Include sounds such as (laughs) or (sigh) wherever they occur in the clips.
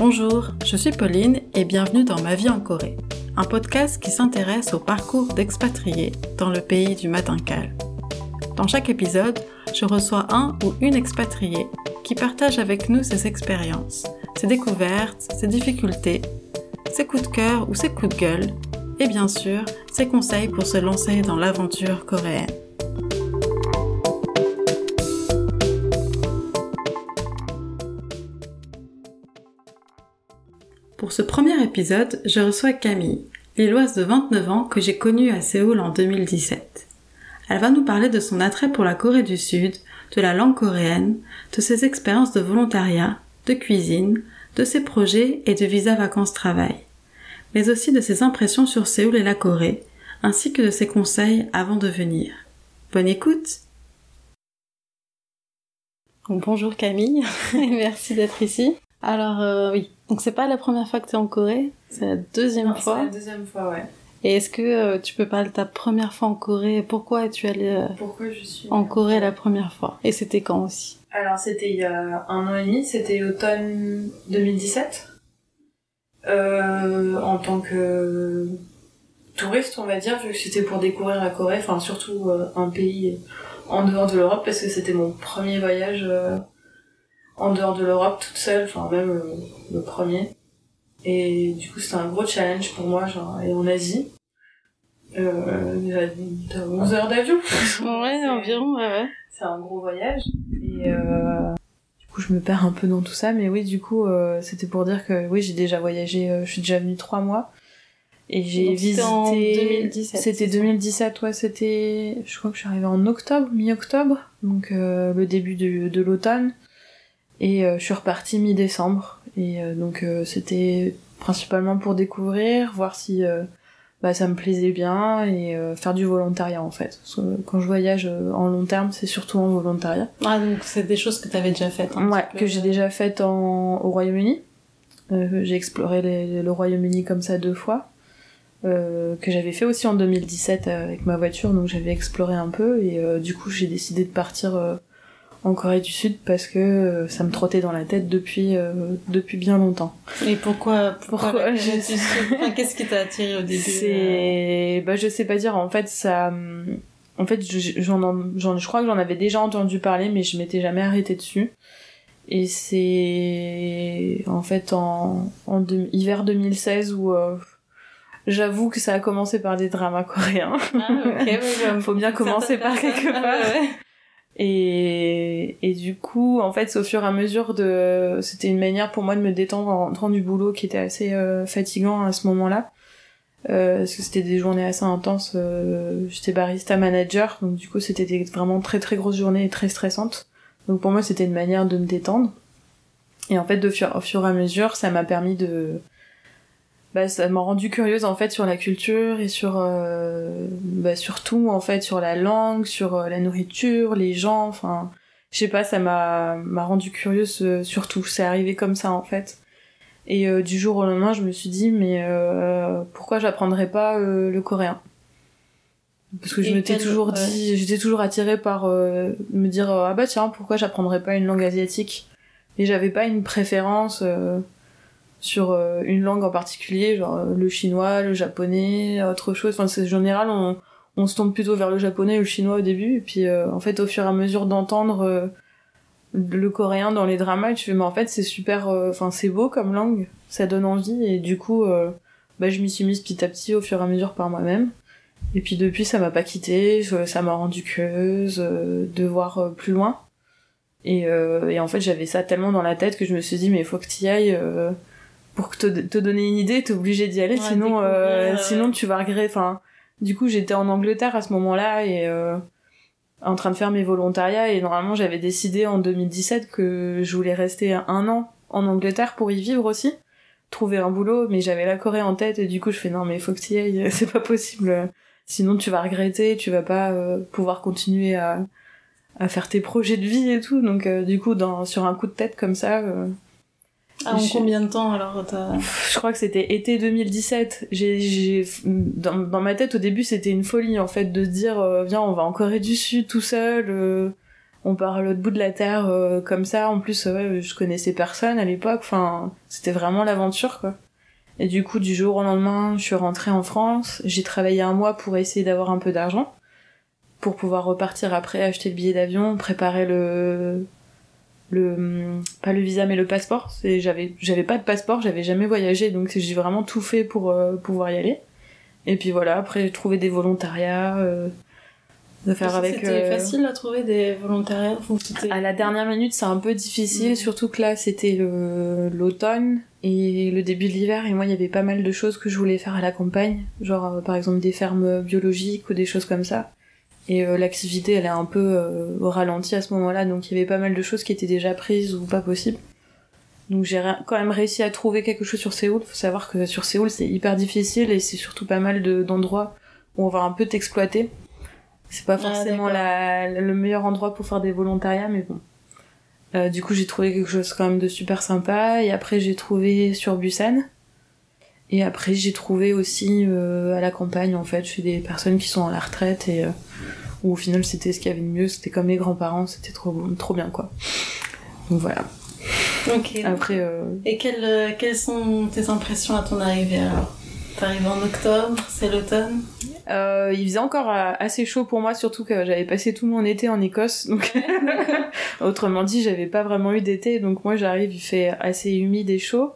Bonjour, je suis Pauline et bienvenue dans Ma vie en Corée, un podcast qui s'intéresse au parcours d'expatriés dans le pays du matin calme. Dans chaque épisode, je reçois un ou une expatriée qui partage avec nous ses expériences, ses découvertes, ses difficultés, ses coups de cœur ou ses coups de gueule, et bien sûr, ses conseils pour se lancer dans l'aventure coréenne. Ce premier épisode, je reçois Camille, lilloise de 29 ans que j'ai connue à Séoul en 2017. Elle va nous parler de son attrait pour la Corée du Sud, de la langue coréenne, de ses expériences de volontariat, de cuisine, de ses projets et de visa vacances-travail, mais aussi de ses impressions sur Séoul et la Corée, ainsi que de ses conseils avant de venir. Bonne écoute Bonjour Camille, (laughs) merci d'être ici. Alors euh, oui, donc c'est pas la première fois que tu es en Corée, c'est la deuxième fois. C'est la deuxième fois, ouais. Et est-ce que euh, tu peux parler de ta première fois en Corée? Pourquoi es-tu allée euh, Pourquoi je suis en Corée la première fois? Et c'était quand aussi? Alors c'était il y a un an et demi, c'était automne 2017. Euh, en tant que touriste, on va dire, vu que c'était pour découvrir la Corée, enfin surtout un pays en dehors de l'Europe, parce que c'était mon premier voyage en dehors de l'Europe toute seule, enfin même euh, le premier. Et du coup c'était un gros challenge pour moi, genre aller en Asie. Euh, t'as 11 heures d'avion. (laughs) ouais, environ, ouais, ouais. C'est un gros voyage. Et euh, du coup je me perds un peu dans tout ça, mais oui du coup euh, c'était pour dire que oui j'ai déjà voyagé, euh, je suis déjà venue trois mois. Et j'ai visité. en 2017. C'était 2017, ouais, c'était. Je crois que je suis arrivée en octobre, mi-octobre, donc le début de, de l'automne. Et euh, je suis repartie mi-décembre. Et euh, donc euh, c'était principalement pour découvrir, voir si bah, ça me plaisait bien et faire du volontariat en fait. Parce que quand je voyage en long terme, c'est surtout en volontariat. Ah donc c'est des choses que tu avais déjà faites. un Ouais, que j'ai déjà faites en... au Royaume-Uni. Euh, j'ai exploré les- le Royaume-Uni comme ça deux fois. Euh, que j'avais fait aussi en 2017 avec ma voiture, donc j'avais exploré un peu et euh, du coup j'ai décidé de partir euh, en Corée du Sud parce que euh, ça me trottait dans la tête depuis euh, depuis bien longtemps. Et pourquoi Pourquoi, je- Enfin, Qu'est-ce qui t'a attiré au début euh C'est bah je sais pas dire en fait ça en fait je- j'en en- j'en je crois que j'en avais déjà entendu parler mais je m'étais jamais arrêtée dessus. Et c'est en fait en, hiver 2016 où euh, j'avoue que ça a commencé par des dramas coréens. Ah, ok, (laughs) Faut bien commencer par quelque part. (laughs) Ouais. Et, et du coup, en fait, au fur et à mesure de... C'était une manière pour moi de me détendre en rentrant du boulot qui était assez euh, fatigant à ce moment-là. Euh, parce que c'était des journées assez intenses. euh, J'étais barista manager, donc du coup, c'était vraiment très très grosses journées et très stressantes. Donc pour moi, c'était une manière de me détendre. Et en fait, de au fur et à mesure, ça m'a permis de... Bah, ça m'a rendu curieuse en fait sur la culture et sur euh, bah, surtout en fait sur la langue, sur euh, la nourriture, les gens, enfin je sais pas, ça m'a m'a rendu curieuse euh, sur tout. C'est arrivé comme ça en fait. Et euh, du jour au lendemain, je me suis dit mais euh, pourquoi j'apprendrais pas euh, le coréen? Parce que je m'étais toujours dit, j'étais toujours attirée par euh, me dire euh, ah bah tiens pourquoi j'apprendrais pas une langue asiatique? Et j'avais pas une préférence. euh, sur euh, une langue en particulier, genre le chinois, le japonais, autre chose. Enfin, c'est en général, on, on se tourne plutôt vers le japonais ou le chinois au début, et puis euh, en fait, au fur et à mesure d'entendre euh, le coréen dans les dramas, tu fais, mais en fait, c'est super, euh, enfin, c'est beau comme langue, ça donne envie, et du coup, bah, je m'y suis mise petit à petit au fur et à mesure par moi-même. Et puis depuis, ça m'a pas quitté, ça m'a rendu curieuse de voir plus loin. Et, et en fait, j'avais ça tellement dans la tête que je me suis dit, mais il faut que tu y ailles. pour te, te donner une idée, t'es obligé d'y aller, Ouais, sinon, sinon tu vas regretter. Enfin, du coup, j'étais en Angleterre à ce moment-là et euh, en train de faire mes volontariats et normalement j'avais décidé en 2017 que je voulais rester un an en Angleterre pour y vivre aussi, trouver un boulot, mais j'avais la Corée en tête et du coup je fais non mais faut que tu ailles, (laughs) c'est pas possible, sinon tu vas regretter, tu vas pas euh, pouvoir continuer à à faire tes projets de vie et tout, donc euh, du coup dans sur un coup de tête comme ça. Ah, en combien de temps alors t'as... je crois que c'était été 2017. J'ai, j'ai, dans, dans ma tête, au début, c'était une folie, en fait, de se dire, euh, viens, on va en Corée du Sud tout seul, euh, on part à l'autre bout de la terre euh, comme ça. En plus, ouais, je connaissais personne à l'époque. Enfin, c'était vraiment l'aventure, quoi. Et du coup, du jour au lendemain, je suis rentrée en France. J'ai travaillé un mois pour essayer d'avoir un peu d'argent pour pouvoir repartir après, acheter le billet d'avion, préparer le le pas le visa mais le passeport. C'est j'avais j'avais pas de passeport, j'avais jamais voyagé, donc j'ai vraiment tout fait pour euh, pouvoir y aller. Et puis voilà, après j'ai trouvé des volontariats. Euh, de faire avec. C'était euh, facile à trouver des volontariats. À la dernière minute, c'est un peu difficile, mm. surtout que là, c'était l'automne et le début de l'hiver. Et moi, il y avait pas mal de choses que je voulais faire à la campagne, genre euh, par exemple des fermes biologiques ou des choses comme ça. Et euh, l'activité, elle est un peu au ralenti à ce moment-là, donc il y avait pas mal de choses qui étaient déjà prises ou pas possibles. Donc j'ai quand même réussi à trouver quelque chose sur Séoul. Faut savoir que sur Séoul, c'est hyper difficile et c'est surtout pas mal d'endroits où on va un peu t'exploiter. C'est pas ah, forcément la, le meilleur endroit pour faire des volontariats, mais bon. Euh, du coup, j'ai trouvé quelque chose quand même de super sympa. Et après, j'ai trouvé sur Busan. Et après, j'ai trouvé aussi euh, à la campagne, en fait, chez des personnes qui sont à la retraite et euh, où au final, c'était ce qu'il y avait de mieux. C'était comme les grands-parents, c'était trop, trop bien, quoi. Donc voilà. Ok. Après. Euh, et quelles, quelles sont tes impressions à ton arrivée alors? T'arrives en octobre, c'est l'automne? Euh, il faisait encore euh, assez chaud pour moi, surtout que j'avais passé tout mon été en Écosse. Donc, (laughs) autrement dit, j'avais pas vraiment eu d'été. Donc moi, j'arrive, il fait assez humide et chaud,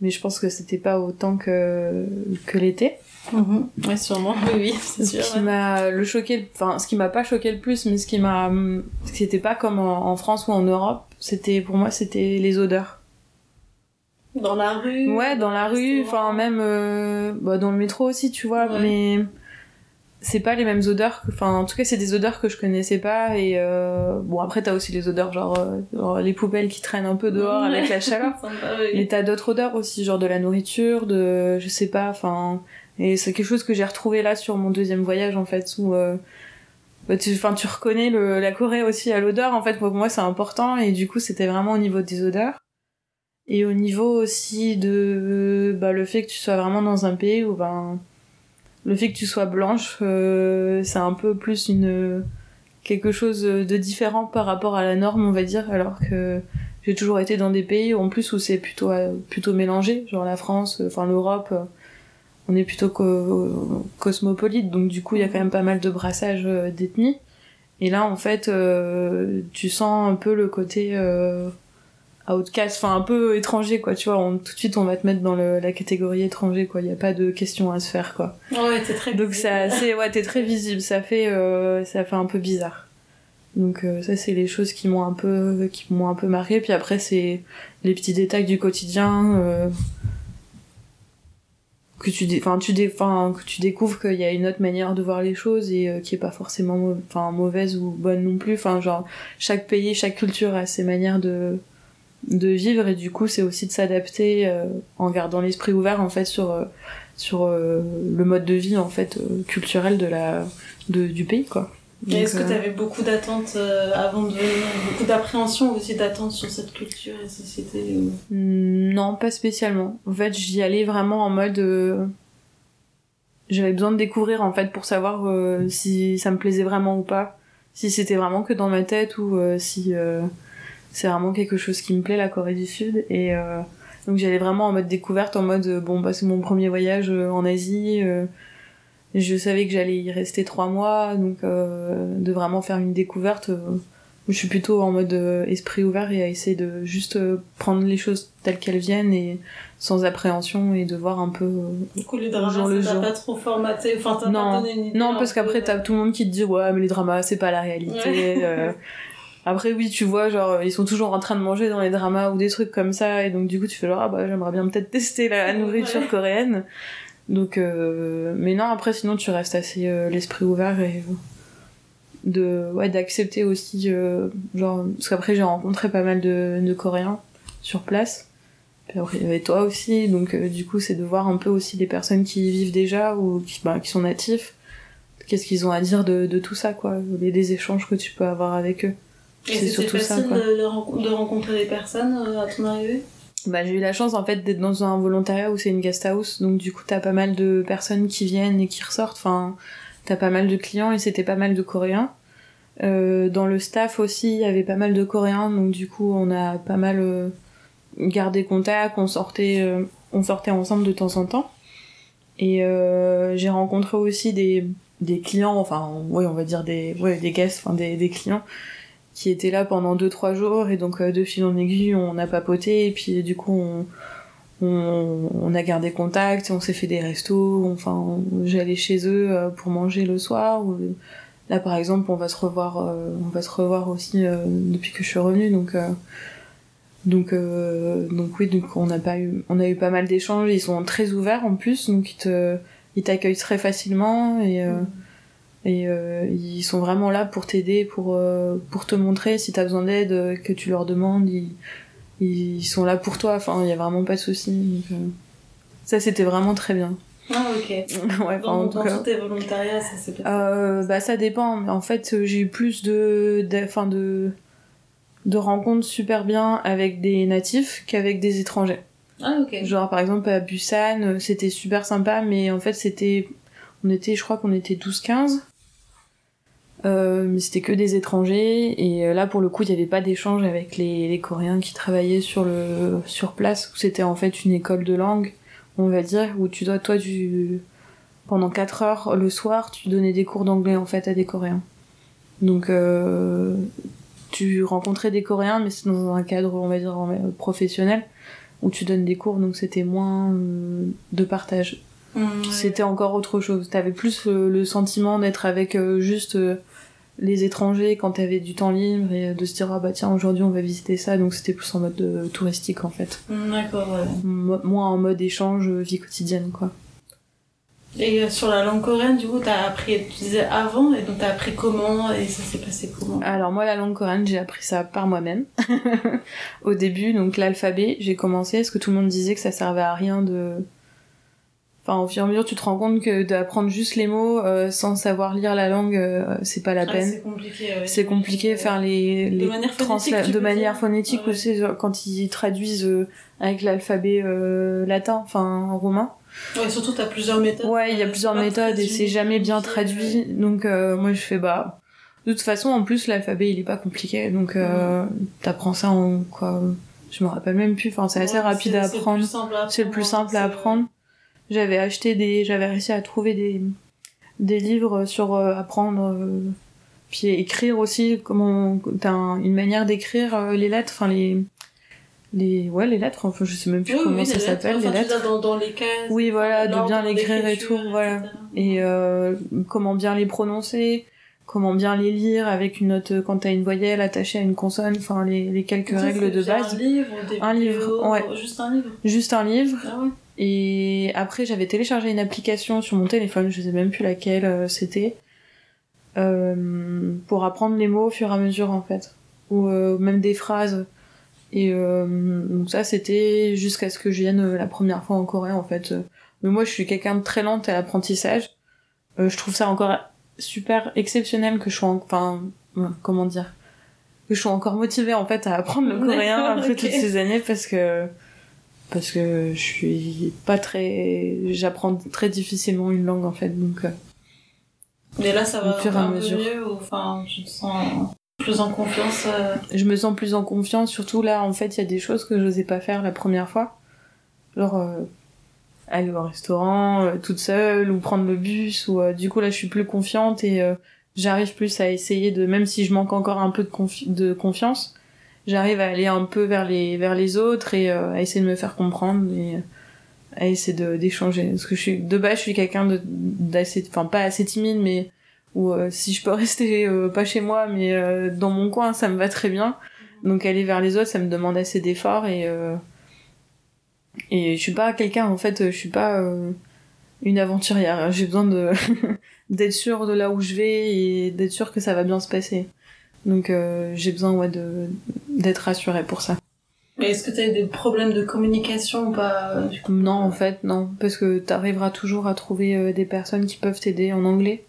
mais je pense que c'était pas autant que que l'été. Mm-hmm. Ouais, sûrement. (laughs) Oui, oui, c'est sûr. Ce qui m'a le choqué, enfin, ce qui m'a pas choqué le plus, mais ce qui m'a, c'était pas comme en, France ou en Europe. C'était pour moi, c'était les odeurs. Dans la rue. Ouais, dans, la rue, enfin même euh, bah, dans le métro aussi, tu vois. Mais c'est pas les mêmes odeurs enfin en tout cas c'est des odeurs que je connaissais pas et euh... bon après t'as aussi les odeurs genre, euh, genre, les poubelles qui traînent un peu dehors avec la chaleur (laughs) mais t'as d'autres odeurs aussi genre de la nourriture de je sais pas enfin et c'est quelque chose que j'ai retrouvé là sur mon deuxième voyage en fait où euh... bah, tu tu reconnais le, la Corée aussi à l'odeur en fait pour moi c'est important et du coup c'était vraiment au niveau des odeurs. Et au niveau aussi de bah, le fait que tu sois vraiment dans un pays où ben le fait que tu sois blanche, euh, c'est un peu plus une quelque chose de différent par rapport à la norme, on va dire, alors que j'ai toujours été dans des pays en plus où c'est plutôt plutôt mélangé, genre la France, enfin l'Europe, on est plutôt cosmopolite, donc du coup il y a quand même pas mal de brassage euh, d'ethnie. Et là en fait, euh, tu sens un peu le côté outcast, enfin un peu étranger quoi, tu vois, on, tout de suite on va te mettre dans le, la catégorie étranger quoi, il y a pas de questions à se faire quoi. Ouais, t'es très Donc c'est assez ouais, t'es très visible, ça fait euh, ça fait un peu bizarre. Donc euh, ça c'est les choses qui m'ont un peu qui m'ont un peu marqué puis après c'est les petits détails du quotidien euh, que tu tu que tu découvres qu'il y a une autre manière de voir les choses et euh, qui est pas forcément mauvaise ou bonne non plus enfin genre chaque pays chaque culture a ses manières de de vivre et du coup c'est aussi de s'adapter euh, en gardant l'esprit ouvert en fait sur sur euh, le mode de vie en fait culturel de la de, du pays quoi. Est-ce que tu avais beaucoup d'attentes avant de venir, beaucoup d'appréhension aussi d'attentes sur cette culture et société hmm, Non, pas spécialement. En fait, j'y allais vraiment en mode j'avais besoin de découvrir en fait pour savoir si ça me plaisait vraiment ou pas, si c'était vraiment que dans ma tête ou si c'est vraiment quelque chose qui me plaît la Corée du Sud et euh, donc j'allais vraiment en mode découverte en mode bon bah c'est mon premier voyage euh, en Asie euh, je savais que j'allais y rester trois mois donc de vraiment faire une découverte je suis plutôt en mode esprit ouvert et à essayer de juste prendre les choses telles qu'elles viennent et sans appréhension et de voir un peu du coup les dramas le jour. pas trop formaté enfin t'as non pas donné une idée non parce qu'après t'as tout le monde qui te dit ouais mais les dramas c'est pas la réalité (laughs) Après oui, tu vois, genre ils sont toujours en train de manger dans les dramas ou des trucs comme ça, et donc du coup tu fais genre ah bah j'aimerais bien peut-être tester la nourriture coréenne. Donc euh... mais non après sinon tu restes assez euh, l'esprit ouvert et de ouais d'accepter aussi euh, genre parce qu'après j'ai rencontré pas mal de, de coréens sur place. Avait toi aussi, donc du coup c'est de voir un peu aussi les personnes qui y vivent déjà ou qui bah, qui sont natifs. Qu'est-ce qu'ils ont à dire de, de tout ça quoi, les, des échanges que tu peux avoir avec eux. Et c'était facile ça, de, de, rencontrer des personnes à ton arrivée? Bah, j'ai eu la chance en fait d'être dans un volontariat où c'est une guest house, donc du coup t'as pas mal de personnes qui viennent et qui ressortent. Enfin, t'as pas mal de clients et c'était pas mal de Coréens. Euh, dans le staff aussi, il y avait pas mal de Coréens, donc du coup, on a pas mal euh, gardé contact, on sortait, euh, on sortait ensemble de temps en temps. Et euh, j'ai rencontré aussi des, des clients, enfin, ouais, on va dire des, ouais, des guests, enfin des, des clients qui étaient là pendant 2-3 jours, et donc de fil en aiguille, on a papoté, et puis du coup, on, on, a gardé contact, on s'est fait des restos, enfin, j'allais chez eux pour manger le soir, Là, par exemple, on va se revoir, euh, on va se revoir aussi euh, depuis que je suis revenue, donc euh, donc donc oui, donc on a pas eu, on a eu pas mal d'échanges. Ils sont très ouverts en plus, donc ils t'accueillent très facilement et mmh. Et ils sont vraiment là pour t'aider, pour pour te montrer si t'as besoin d'aide, que tu leur demandes, ils, ils sont là pour toi. Enfin, il y a vraiment pas de souci. ça, c'était vraiment très bien. Ah, ok. (laughs) ouais, dans, dans tout tes volontariats, ça passé euh, Bah, ça dépend. En fait, j'ai eu plus de, de, fin de, de rencontres super bien avec des natifs qu'avec des étrangers. Ah, ok. Genre, par exemple, à Busan, c'était super sympa, mais en fait, c'était. On était, je crois qu'on était 12-15. Euh, mais c'était que des étrangers et euh, là pour le coup il n'y avait pas d'échange avec les, les coréens qui travaillaient sur le sur place où c'était en fait une école de langue on va dire, où tu dois, toi, du... pendant 4 heures le soir, tu donnais des cours d'anglais en fait à des Coréens. Donc, euh, tu rencontrais des Coréens, mais c'est dans un cadre, on va dire, professionnel, où tu donnes des cours, donc c'était moins euh, de partage. Mmh, c'était encore autre chose. T'avais plus le sentiment d'être avec euh, juste les étrangers quand t'avais du temps libre et de se dire ah bah tiens aujourd'hui on va visiter ça. Donc c'était plus en mode euh, touristique en fait. Mm, d'accord ouais. moins en mode échange euh, vie quotidienne quoi. Et euh, sur la langue coréenne du coup t'as appris tu disais avant et donc t'as appris comment et ça s'est passé comment? Alors moi la langue coréenne j'ai appris ça par moi-même. (laughs) Au début donc l'alphabet j'ai commencé. Parce que tout le monde disait que ça servait à rien de Enfin, au fur et à mesure, tu te rends compte que d'apprendre juste les mots euh, sans savoir lire la langue, euh, c'est pas la peine. c'est compliqué. Ouais, c'est compliqué faire les, les de manière phonétique. de manière phonétique aussi quand ils traduisent euh, avec l'alphabet latin, enfin romain. Ouais, surtout t'as plusieurs méthodes. Ouais, il y a plusieurs méthodes et c'est jamais bien traduit. Donc moi je fais bah. De toute façon, en plus l'alphabet il est pas compliqué, donc t'apprends ça en quoi. Je me rappelle même plus. Enfin, c'est assez rapide à apprendre. C'est le plus simple à apprendre. J'avais acheté des, j'avais réussi à trouver des, des livres sur euh, apprendre, euh, puis écrire aussi, comment, t'as une manière d'écrire euh, les lettres, enfin les, les, ouais, les lettres, enfin je sais même plus comment ça s'appelle, les lettres. Dans, dans, les cases. Oui, voilà, de bien l'écrire et tout, voilà. Et comment bien les prononcer, comment bien les lire avec une note quand t'as une voyelle attachée à une consonne, enfin les, les quelques règles de base. Un livre, des un livre, ouais. Juste un livre. Juste un livre. Ah ouais. Et après, j'avais téléchargé une application sur mon téléphone, je sais même plus laquelle euh, c'était, euh, pour apprendre les mots au fur et à mesure en fait, ou euh, même des phrases. Et donc ça, c'était jusqu'à ce que je vienne la première fois en Corée en fait. Mais moi, je suis quelqu'un de très lente à l'apprentissage. je trouve ça encore super exceptionnel que je sois, enfin, comment dire, que je sois encore motivée en fait à apprendre le coréen après toutes ces années parce que parce que je suis pas très j'apprends très difficilement une langue en fait donc euh, mais là ça va un, peu mieux ou enfin je me sens plus en confiance euh... je me sens plus en confiance surtout là en fait il y a des choses que j'osais pas faire la première fois. Genre euh, aller au restaurant euh, toute seule ou prendre le bus ou du coup là je suis plus confiante et j'arrive plus à essayer de même si je manque encore un peu de, confi de confiance j'arrive à aller un peu vers les vers les autres et euh, à essayer de me faire comprendre et à essayer d'échanger. Parce que je suis de base je suis quelqu'un d'assez enfin pas assez timide mais ou euh, si je peux (laughs) rester euh, pas chez moi mais dans mon coin ça me va très bien. Donc aller vers les autres ça me demande assez d'efforts et et je suis pas quelqu'un en fait je suis pas une aventurière. J'ai besoin de (laughs) d'être sûr de là où je vais et d'être sûr que ça va bien se passer donc euh, j'ai besoin ouais, de d'être rassurée pour ça. Mais est-ce que tu as eu des problèmes de communication ou pas euh, Non, en fait, non. Parce que tu arriveras toujours à trouver euh, des personnes qui peuvent t'aider en anglais.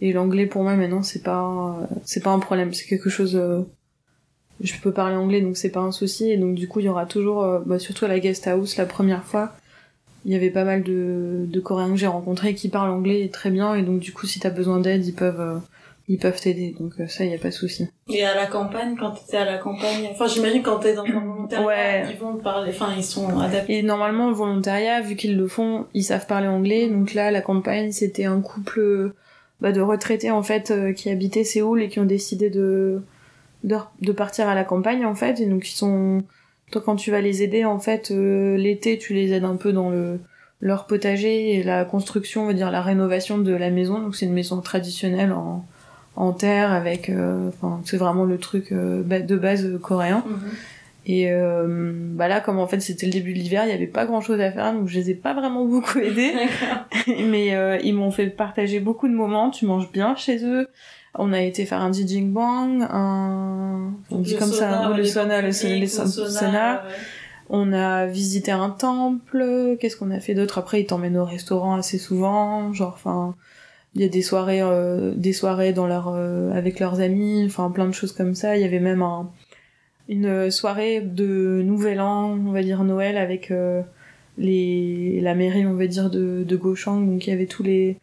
Et l'anglais, pour moi, maintenant, c'est pas, c'est pas un problème. C'est quelque chose, je peux parler anglais, donc c'est pas un souci. Et donc, du coup, il y aura toujours, bah, surtout à la guest house, la première fois, il y avait pas mal de, de Coréens que j'ai rencontrés qui parlent anglais très bien. Et donc, du coup, si t'as besoin d'aide, ils peuvent, ils peuvent t'aider. Donc euh, ça, il y a pas de souci. Et à la campagne, quand t'étais à la campagne, enfin j'imagine quand t'es dans un volontariat, Ouais. ils vont parler, enfin ils sont adaptés. Et normalement, le volontariat, vu qu'ils le font, ils savent parler anglais. Donc là, la campagne, c'était un couple euh, bah, de retraités en fait euh, qui habitaient Séoul et qui ont décidé de, de de partir à la campagne en fait. Et donc ils sont toi quand tu vas les aider en fait euh, l'été, tu les aides un peu dans le leur potager et la construction, on va dire la rénovation de la maison. Donc c'est une maison traditionnelle en en terre avec euh, enfin c'est vraiment le truc euh, de base euh, coréen. Mhm. Et euh, bah là, comme en fait c'était le début de l'hiver, il y avait pas grand chose à faire, donc je les ai pas vraiment beaucoup aidés. (laughs) (laughs) Mais euh, ils m'ont fait partager beaucoup de moments. Tu manges bien chez eux. On a été faire un jijingbang, un on dit Le comme sauna, ça, le sauna, le, le sauna. sauna, ouais. On a visité un temple. Qu'est-ce qu'on a fait d'autre? Après, ils t'emmènent au restaurant assez souvent. Genre, enfin, il y a des soirées, euh, des soirées dans leur, euh, avec leurs amis. Enfin, plein de choses comme ça. Il y avait même un, une soirée de Nouvel An, on va dire Noël, avec euh, les, la mairie, on va dire de, de Gauchang. Donc, il y avait tous les,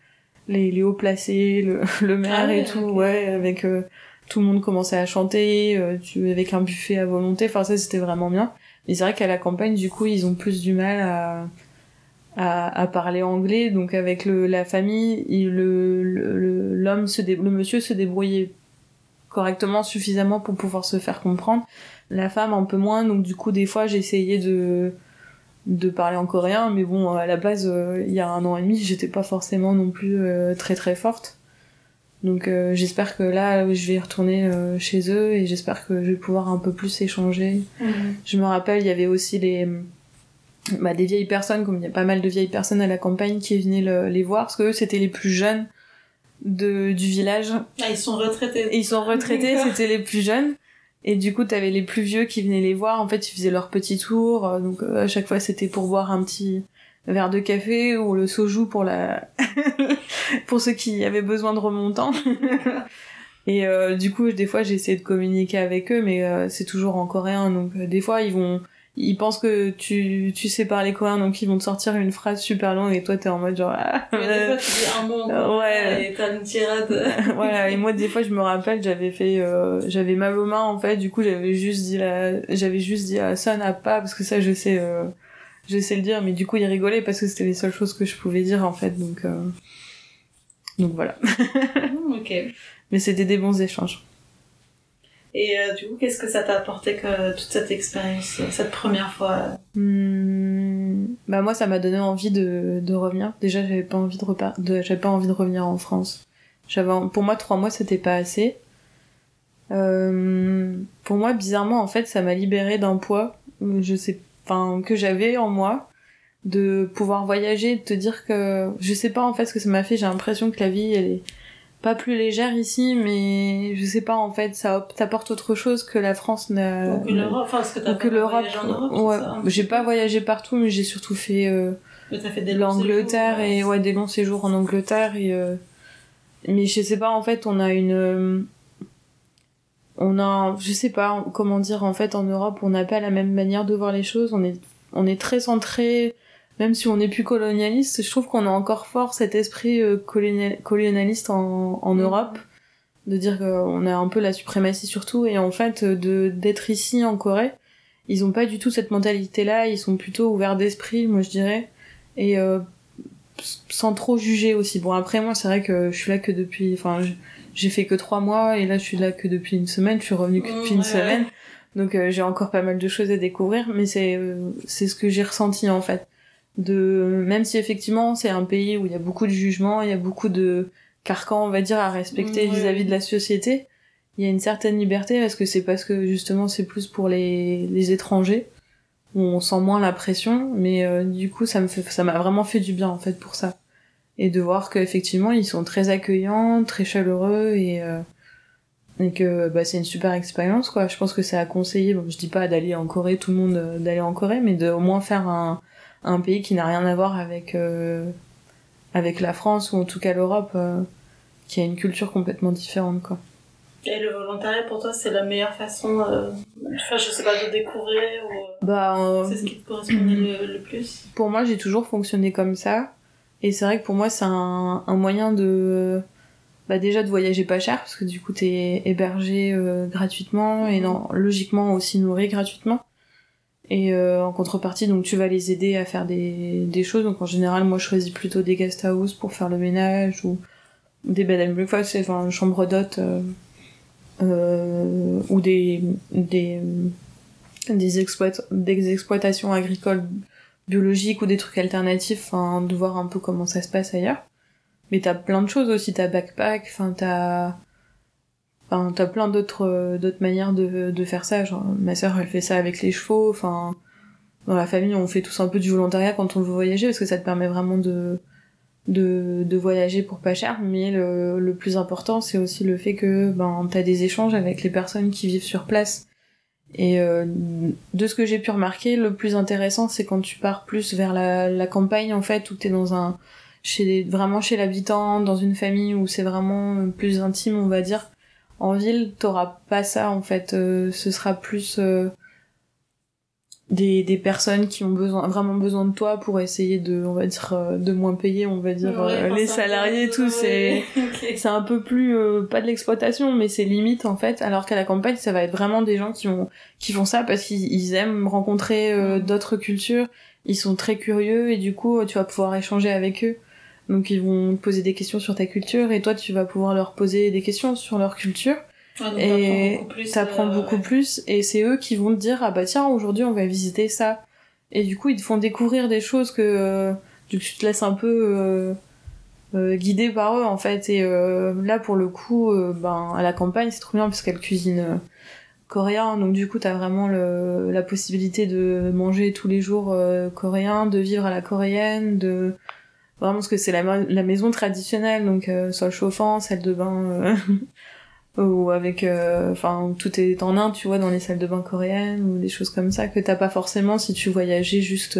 les, les hauts placés, le, (laughs) le maire Ah ouais, et tout. Ouais, avec euh, tout le monde commençait à chanter. euh, tu, avec un buffet à volonté. Enfin, ça, c'était vraiment bien. Mais c'est vrai qu'à la campagne, du coup, ils ont plus du mal à, à, à parler anglais. Donc avec le, la famille, il, le, le, le- l'homme se dé- le monsieur se débrouillait correctement, suffisamment pour pouvoir se faire comprendre. La femme un peu moins. Donc du coup, des fois, j'essayais de de parler en coréen, mais bon, à la base, euh, il y a un an et demi, j'étais pas forcément non plus euh, très très forte. Donc euh, j'espère que là, je vais y retourner euh, chez eux et j'espère que je vais pouvoir un peu plus échanger. Mhm. Je me rappelle, il y avait aussi les bah, des vieilles personnes, comme il y a pas mal de vieilles personnes à la campagne qui venaient le- les voir, parce que eux c'était les plus jeunes de, du village. Ah, ils sont retraités. Et ils sont retraités, c'était les plus jeunes. Et du coup, t'avais les plus vieux qui venaient les voir. En fait, ils faisaient leur petit tour. euh, Donc euh, à chaque fois, c'était pour boire un petit verre de café ou le soju pour la (laughs) pour ceux qui avaient besoin de remontant. (laughs) Et euh, du coup, des fois, j'ai essayé de communiquer avec eux, mais euh, c'est toujours en coréen. Donc euh, des fois, ils vont ils pensent que tu, tu sais parler coréen, donc ils vont te sortir une phrase super longue et toi t'es en mode genre ah, Mais des fois, tu dis un mot en coréen ouais. et t'as une tirade. (laughs) voilà et moi des fois je me rappelle j'avais fait euh, j'avais mal aux mains en fait du coup j'avais juste dit la j'avais juste dit à ça n'a pas parce que ça je sais euh, je sais le dire mais du coup il rigolait parce que c'était les seules choses que je pouvais dire en fait donc euh, donc voilà Mhm, (laughs) ok. mais c'était des bons échanges Et euh, du coup, qu'est-ce que ça t'a apporté que toute cette expérience, euh, cette première fois? Hmm, bah moi ça m'a donné envie de, de revenir. Déjà j'avais pas envie de j'avais pas envie de revenir en France. J'avais pour moi trois mois c'était pas assez. Euh, pour moi bizarrement en fait ça m'a libéré d'un poids je sais enfin que j'avais en moi de pouvoir voyager de te dire que je sais pas en fait ce que ça m'a fait. J'ai l'impression que la vie elle est pas plus légère ici mais je sais pas en fait ça t'apporte autre chose que la France n'a Ou que l'Europe Enfin, parce que t'as l'Europe en Europe, ouais. j'ai pas voyagé partout mais j'ai surtout fait euh, fait l'Angleterre et ouais des longs séjours en Angleterre et euh, mais je sais pas en fait on a une euh, on a je sais pas comment dire en fait en Europe on n'a pas la même manière de voir les choses. On est on est très centré même si on n'est plus colonialiste je trouve qu'on a encore fort cet esprit euh, colonia- colonialiste en, en Mhm. Europe de dire qu'on a un peu la suprématie sur tout. Et en fait de d'être ici en Corée ils ont pas du tout cette mentalité là ils sont plutôt ouverts d'esprit moi je dirais. Et euh, sans trop juger aussi. Bon après moi c'est vrai que je suis là que depuis enfin j'ai fait que trois mois. Et là je suis là que depuis une semaine. Je suis revenue que depuis une ouais, semaine. donc euh, j'ai encore pas mal de choses à découvrir. Mais c'est euh, c'est ce que j'ai ressenti en fait de même si effectivement c'est un pays où il y a beaucoup de jugements il y a beaucoup de carcans on va dire à respecter vis-à-vis de la société il y a une certaine liberté. Parce que c'est parce que justement c'est plus pour les, les étrangers où on sent moins la pression? Mais euh, du coup ça me fait ça m'a vraiment fait du bien en fait pour ça. Et de voir qu'effectivement ils sont très accueillants très chaleureux et euh, et que bah, c'est une super expérience quoi. Je pense que c'est à conseiller. Bon je dis pas d'aller en Corée tout le monde euh, d'aller en Corée mais de au moins faire un un pays qui n'a rien à voir avec euh, avec la France ou en tout cas l'Europe euh, qui a une culture complètement différente quoi. Et le volontariat, pour toi, c'est la meilleure façon, euh, enfin, je sais pas, de découvrir ou bah c'est ce qui te correspondait le, le plus? Pour moi, j'ai toujours fonctionné comme ça. Et c'est vrai que pour moi, c'est un, un moyen de, bah déjà de voyager pas cher parce que du coup t'es hébergé euh, gratuitement et non logiquement aussi nourri gratuitement et euh, en contrepartie donc tu vas les aider à faire des, des choses. Donc en général moi je choisis plutôt des guest house pour faire le ménage ou des bed and breakfast enfin une chambre d'hôte euh, euh, ou des des des, exploit des exploitations agricoles biologiques ou des trucs alternatifs enfin de voir un peu comment ça se passe ailleurs. Mais t'as plein de choses aussi, t'as backpack, enfin t'as... Enfin, t'as plein d'autres euh, d'autres manières de, de faire ça. Genre, ma sœur, elle fait ça avec les chevaux. Enfin, dans la famille, on fait tous un peu du volontariat quand on veut voyager parce que ça te permet vraiment de de, de voyager pour pas cher. Mais le, le plus important, c'est aussi le fait que ben t'as des échanges avec les personnes qui vivent sur place. Et euh, de ce que j'ai pu remarquer, le plus intéressant, c'est quand tu pars plus vers la, la campagne en fait, où t'es dans un chez vraiment chez l'habitant, dans une famille où c'est vraiment plus intime, on va dire. En ville, t'auras pas ça en fait. Euh, ce sera plus euh, des, des personnes qui ont besoin vraiment besoin de toi pour essayer de on va dire euh, de moins payer on va dire les salariés et tout. C'est (laughs) c'est un peu plus pas de l'exploitation mais c'est limite en fait. Alors qu'à la campagne ça va être vraiment des gens qui vont qui font ça parce qu'ils aiment rencontrer mm. d'autres cultures. Ils sont très curieux et du coup tu vas pouvoir échanger avec eux donc ils vont te poser des questions sur ta culture et toi tu vas pouvoir leur poser des questions sur leur culture. Ah, et t'apprends beaucoup, beaucoup, plus et c'est eux qui vont te dire ah bah tiens aujourd'hui on va visiter ça. Et du coup ils te font découvrir des choses que euh, du coup tu te laisses un peu euh, euh, guider par eux en fait. Et euh, là pour le coup euh, ben à la campagne c'est trop bien parce qu'elle cuisine coréen. Donc du coup t'as vraiment le, la possibilité de manger tous les jours coréen de vivre à la coréenne de vraiment parce que c'est la, la maison traditionnelle donc euh, soit chauffant salle de bain euh, (laughs) ou avec euh, enfin tout est en Inde tu vois dans les salles de bain coréennes ou des choses comme ça que t'as pas forcément si tu voyageais juste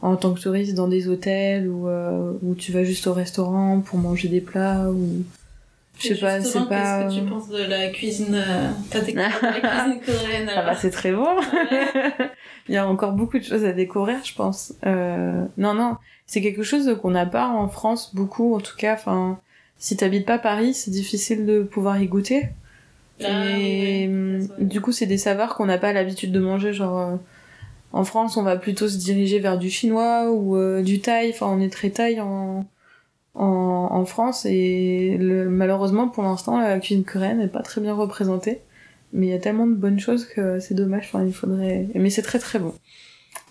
en tant que touriste dans des hôtels ou tu vas juste au restaurant pour manger des plats ou je sais pas, c'est pas. Qu'est-ce que tu penses de la cuisine, t'as découvert la (laughs) cuisine coréenne Ah bah c'est très bon. (laughs) Il y a encore beaucoup de choses à découvrir, je pense. Euh... Non, non, c'est quelque chose qu'on n'a pas en France beaucoup, en tout cas. Enfin, si t'habites pas Paris, c'est difficile de pouvoir y goûter. Ah, et du coup, c'est des saveurs qu'on n'a pas l'habitude de manger. Genre, euh, en France, on va plutôt se diriger vers du chinois ou euh, du thaï. Enfin, on est très thaï en, en, en France. Et le, malheureusement, pour l'instant, la cuisine coréenne n'est pas très bien représentée. Mais il y a tellement de bonnes choses que c'est dommage. Enfin, il faudrait. Mais c'est très très bon.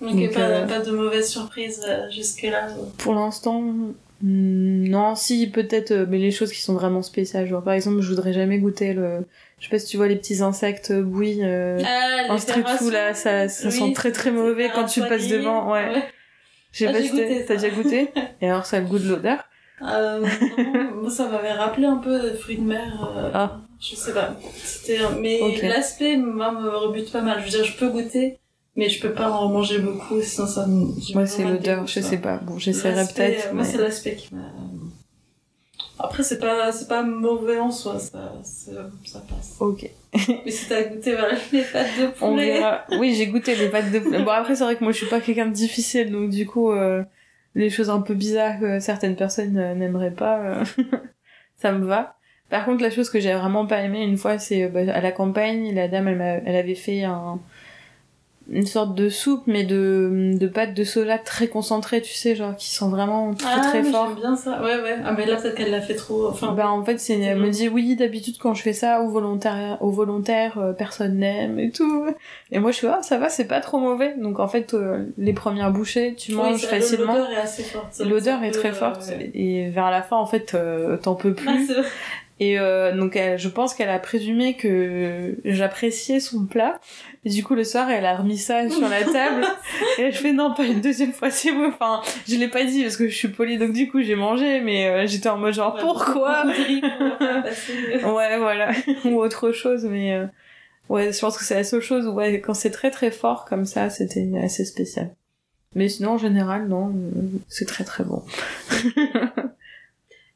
Donc, pas, euh, pas, de mauvaises surprises euh, jusque-là Pour l'instant, mm, non, si, peut-être, euh, mais les choses qui sont vraiment spéciales. Genre, par exemple, je voudrais jamais goûter le. Je sais pas si tu vois les petits insectes bouillis ah, en street food là, ça, ça sent très très mauvais quand tu passes devant. Ouais. ouais. Je sais ah, pas si t'as déjà goûté. (laughs) Et alors, ça a le goût de l'odeur. Euh, non, ça m'avait rappelé un peu fruits de mer. ah. Je sais pas. C'était, mais l'aspect, moi, me rebute pas mal. Je veux dire, je peux goûter, mais je peux pas en manger beaucoup sinon ça me moi c'est l'odeur je sais pas bon j'essaierai peut-être moi c'est l'aspect qui m'a après c'est pas c'est pas mauvais en soi ça ça passe ok (laughs) mais si t'as goûté voilà, (laughs) les pâtes de poulet on verra oui j'ai goûté les pâtes de poulet bon après c'est vrai que moi je suis pas quelqu'un de difficile donc du coup euh, les choses un peu bizarres que certaines personnes euh, n'aimeraient pas euh, (laughs) ça me va. Par contre la chose que j'ai vraiment pas aimé une fois c'est bah, à la campagne la dame elle, elle avait fait un une sorte de soupe mais de, de pâte de soja très concentrée tu sais genre qui sent vraiment très ah, très fort bien ça. Ouais ouais. Ah mais là peut-être qu'elle l'a fait trop enfin. Bah en fait c'est elle me dit oui d'habitude quand je fais ça au volontaire au volontaire euh, personne n'aime et tout. Et moi je suis ah ça va c'est pas trop mauvais. Donc en fait euh, les premières bouchées tu manges facilement. l'odeur est assez forte. L'odeur est très forte. et vers la fin en fait euh, t'en peux plus. ah, et donc elle, je pense qu'elle a présumé que j'appréciais son plat et du coup, le soir, elle a remis ça sur la (laughs) table. et je fais non, pas une deuxième fois, c'est bon. Enfin, je l'ai pas dit parce que je suis polie, donc du coup, j'ai mangé, mais euh, j'étais en mode genre, pourquoi (laughs) Ouais, voilà. (laughs) Ou autre chose, mais euh, ouais, je pense que c'est la seule chose où, ouais, quand c'est très très fort comme ça, c'était assez spécial. Mais sinon, en général, non, euh, c'est très très bon.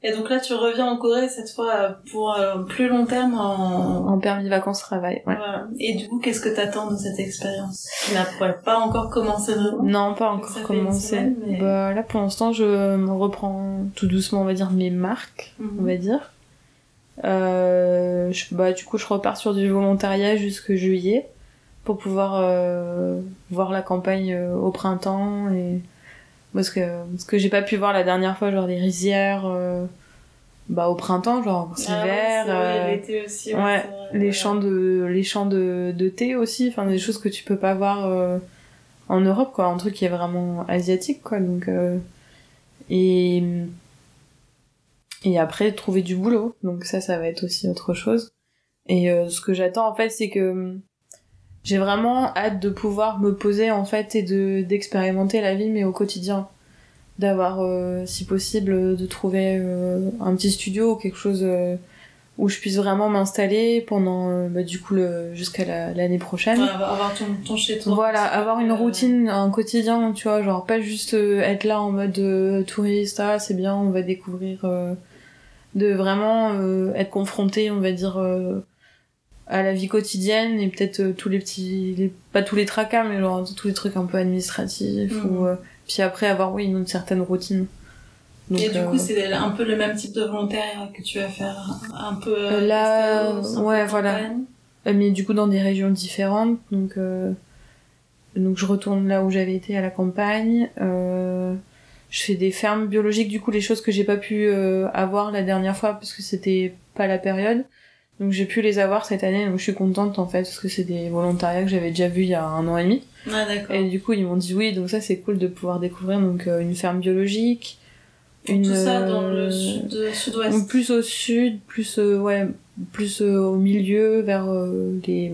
Et donc là, tu reviens en Corée cette fois pour un plus long terme en... En permis vacances-travail, ouais. Voilà. Et du coup, qu'est-ce que t'attends de cette expérience? Tu n'as pas encore commencé vraiment? Non, pas encore commencé. Bah là, pour l'instant, je me reprends tout doucement, on va dire, mes marques, on mhm. va dire. Euh, je, bah, du coup, je repars sur du volontariat jusque juillet pour pouvoir euh, voir la campagne euh, au printemps et parce que ce que j'ai pas pu voir la dernière fois, genre des rizières, euh, bah au printemps, genre Ah hiver, euh, aussi. ouais, les champs de les champs de, de thé aussi, enfin des choses que tu peux pas voir euh, en Europe quoi, un truc qui est vraiment asiatique quoi, donc euh, et et après trouver du boulot, donc ça ça va être aussi autre chose. Et euh, ce que j'attends en fait, c'est que j'ai vraiment hâte de pouvoir me poser en fait et de d'expérimenter la vie mais au quotidien d'avoir euh, si possible de trouver euh, un petit studio ou quelque chose euh, où je puisse vraiment m'installer pendant euh, bah, du coup jusqu'à la- l'année prochaine Ouais, avoir ton, ton chez toi. voilà avoir une routine un quotidien tu vois genre pas juste euh, être là en mode euh, touriste ah c'est bien on va découvrir euh, de vraiment euh, être confronté on va dire euh, à la vie quotidienne et peut-être euh, tous les petits les, pas tous les tracas mais genre tous les trucs un peu administratifs Mhm. ou euh, puis après avoir oui une certaine routine Donc, Et du euh, coup, c'est un peu le même type de volontaire que tu vas faire un peu. euh, Là, ouais, voilà. mais du coup dans des régions différentes donc euh, donc je retourne là où j'avais été à la campagne euh, je fais des fermes biologiques du coup les choses que j'ai pas pu euh, avoir la dernière fois parce que c'était pas la période donc j'ai pu les avoir cette année donc je suis contente en fait parce que c'est des volontariats que j'avais déjà vus il y a un an et demi Ah, d'accord. et du coup ils m'ont dit oui donc ça c'est cool de pouvoir découvrir donc euh, une ferme biologique une Tout ça dans euh, le sud- de- donc sud-ouest. plus au sud, plus euh, ouais, plus euh, au milieu, vers euh, les,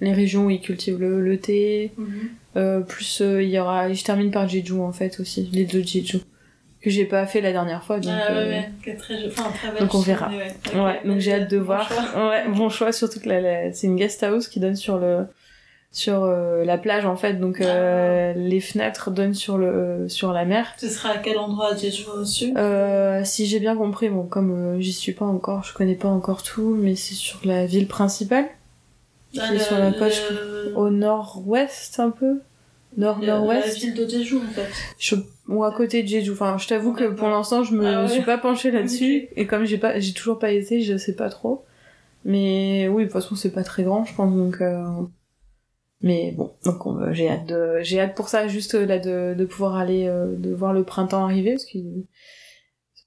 les régions où ils cultivent le, le thé. Mhm. Euh, plus euh, il y aura, je termine par Jeju en fait aussi, les deux Jeju que j'ai pas fait la dernière fois. Donc, ah ouais, euh, ouais, très, enfin, très belle, donc on verra. ouais. Donc j'ai hâte de bon voir. choix. Ouais, bon choix surtout que la, la- c'est une guest house qui donne sur le sur euh, la plage en fait, donc euh, Ah. les fenêtres donnent sur le sur la mer. Ce sera à quel endroit à Jeju au sud Euh, si j'ai bien compris, bon, comme euh, j'y suis pas encore, je connais pas encore tout, mais c'est sur la ville principale, Ah, c'est sur la côte, le- au nord-ouest un peu, le- La nord-nord-ouest, ville de Jeju, en fait. je- ou à côté de Jeju. Enfin, je t'avoue que pour l'instant, je me Ah ouais. suis pas penchée (laughs) là-dessus, et comme j'ai pas, j'ai toujours pas été, je sais pas trop. Mais oui, de toute façon, c'est pas très grand, je pense, donc. euh, Mais bon, donc on j'ai hâte de, j'ai hâte pour ça juste là de, de pouvoir aller, euh, de voir le printemps arriver, parce que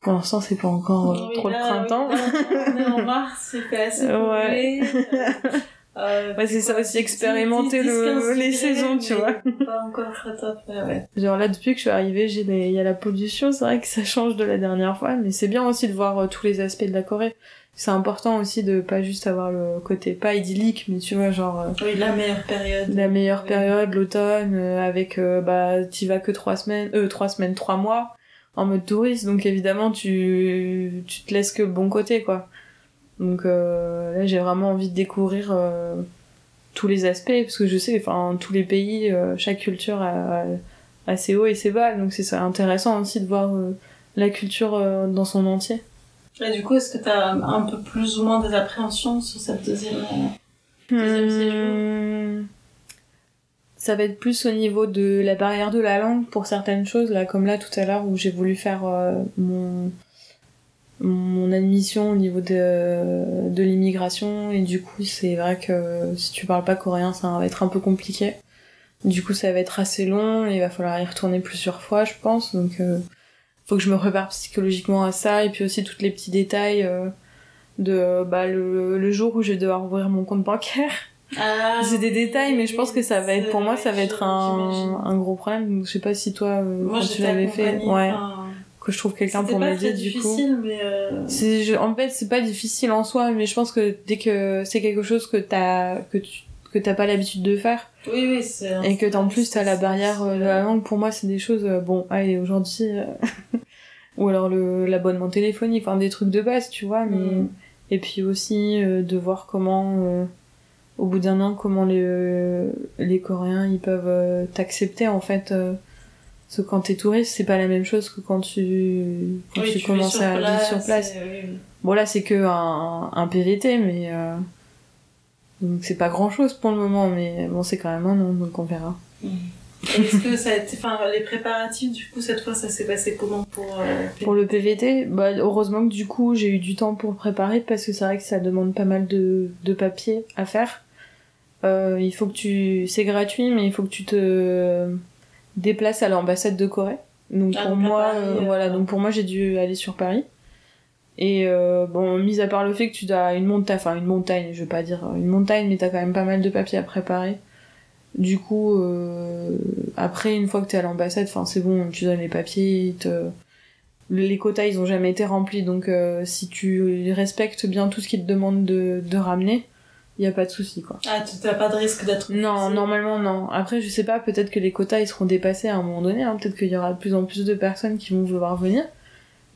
pour l'instant, c'est pas encore euh, Oui, trop là, le printemps. oui, là, on est en (laughs) mars, il fait assez Ouais. (laughs) euh, Ouais, c'est ça aussi, 10, expérimenter 10, le- 15 les saisons, tu vois. (laughs) Pas encore très top, ouais, ouais. Genre là, depuis que je suis arrivée, j'ai il y a la pollution, c'est vrai que ça change de la dernière fois, mais c'est bien aussi de voir euh, tous les aspects de la Corée. C'est important aussi de pas juste avoir le côté pas idyllique, mais tu vois, genre euh, Oui, la meilleure période. la meilleure Ouais. période, l'automne, avec bah t'y vas que trois semaines, euh trois semaines, trois mois en mode touriste, donc évidemment tu tu te laisses que le bon côté quoi. Donc euh, là j'ai vraiment envie de découvrir euh, tous les aspects parce que je sais, enfin tous les pays, euh, chaque culture a, a ses hauts et ses bas, donc c'est intéressant aussi de voir euh, la culture euh, dans son entier. Et du coup, est-ce que t'as un peu plus ou moins des appréhensions sur cette deuxième... Deuxième séjour? Hmm. Ça va être plus au niveau de la barrière de la langue pour certaines choses, là, comme là tout à l'heure où j'ai voulu faire euh, mon mon admission au niveau de, de l'immigration et du coup c'est vrai que si tu parles pas coréen ça va être un peu compliqué. Du coup ça va être assez long et il va falloir y retourner plusieurs fois je pense donc euh, faut que je me prépare psychologiquement à ça et puis aussi tous les petits détails euh, de bah, le, le jour où je vais devoir ouvrir mon compte bancaire. Ah, (laughs) c'est des détails, mais je pense que ça va être, pour moi, ça va être un, un gros problème. Je sais pas si toi, euh, Moi, tu l'avais fait, ouais, que je trouve quelqu'un pour m'aider du coup. difficile, mais euh, C'est, je- en fait, c'est pas difficile en soi, mais je pense que dès que c'est quelque chose que t'as, que tu, que t'as pas l'habitude de faire, oui, oui, c'est... et que en plus t'as la c'est- barrière euh, de la langue, pour moi, c'est des choses, euh, bon, allez, aujourd'hui, euh, (laughs) ou alors le, l'abonnement téléphonique, enfin, des trucs de base, tu vois, mais, Mm. et puis aussi, euh, de voir comment, euh, au bout d'un an, comment les, euh, les Coréens, ils peuvent euh, t'accepter, en fait, parce que quand t'es touriste, c'est pas la même chose que quand tu, quand Oui, tu commences à vivre sur place. oui. Bon là c'est que un, un PVT mais euh, donc c'est pas grand chose pour le moment mais bon c'est quand même un an donc on verra. Mm. Est-ce que ça a été, enfin, les préparatifs, du coup, cette fois, ça s'est passé comment pour, euh, Pour le PVT, bah, heureusement que du coup, j'ai eu du temps pour préparer parce que c'est vrai que ça demande pas mal de, de papier à faire. Euh, il faut que tu, c'est gratuit, mais il faut que tu te déplaces à l'ambassade de Corée. Donc Ah, pour donc moi, Paris, euh, euh, voilà, donc pour moi, j'ai dû aller sur Paris. Et euh, bon, mis à part le fait que tu as une montagne, enfin une montagne, je veux pas dire une montagne, mais t'as quand même pas mal de papiers à préparer. Du coup, euh, après, une fois que t'es à l'ambassade, enfin c'est bon, tu donnes les papiers, te... les quotas ils ont jamais été remplis, donc euh, si tu respectes bien tout ce qu'ils te demandent de, de ramener, y a pas de souci quoi. Ah, tu t'as pas de risque d'être. Non, normalement non. Après, je sais pas, peut-être que les quotas ils seront dépassés à un moment donné, hein. peut-être qu'il y aura de plus en plus de personnes qui vont vouloir venir.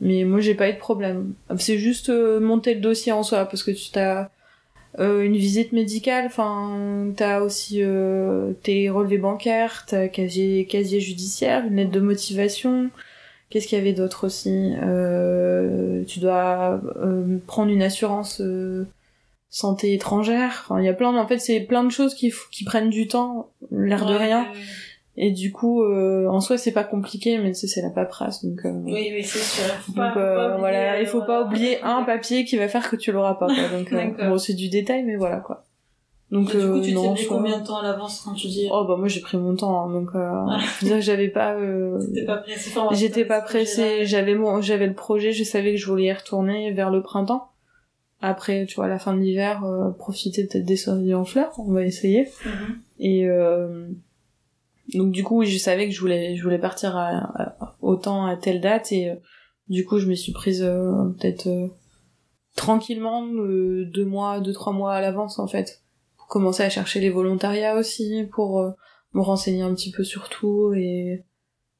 Mais moi j'ai pas eu de problème. C'est juste euh, monter le dossier en soi, parce que tu t'as euh, une visite médicale, enfin t'as aussi euh, tes relevés bancaires, t'as casier, casier judiciaire, une lettre de motivation. Qu'est-ce qu'il y avait d'autre aussi? Euh, Tu dois euh, prendre une assurance euh, santé étrangère. Enfin, il y a plein, en fait, c'est plein de choses qui, qui prennent du temps, l'air de rien. ouais, ouais. Et du coup, euh, en soi, c'est pas compliqué, mais tu sais, c'est la paperasse, donc. euh, Oui, oui, c'est sûr. Faut donc pas, euh, pas voilà, il faut euh, pas oublier un (laughs) papier qui va faire que tu l'auras pas. Quoi. Donc euh, bon, c'est du détail, mais voilà quoi. Donc Et du coup, euh, tu non, pris combien de temps à l'avance quand tu dis? Oh bah moi j'ai pris mon temps, hein, donc euh, veux (laughs) dire, j'avais pas. euh, J'étais pas pressée, j'avais mon, j'avais le projet, je savais que je voulais y retourner vers le printemps. Après, tu vois, à la fin de l'hiver, euh, profiter peut-être des cerisiers en fleurs, on va essayer. Mhm. Et euh, donc du coup, je savais que je voulais, je voulais partir à, à- autant à telle date et euh, du coup, je me suis prise euh, peut-être euh, tranquillement euh, deux mois, deux trois mois à l'avance en fait, pour commencer à chercher les volontariats aussi, pour euh, me renseigner un petit peu sur tout et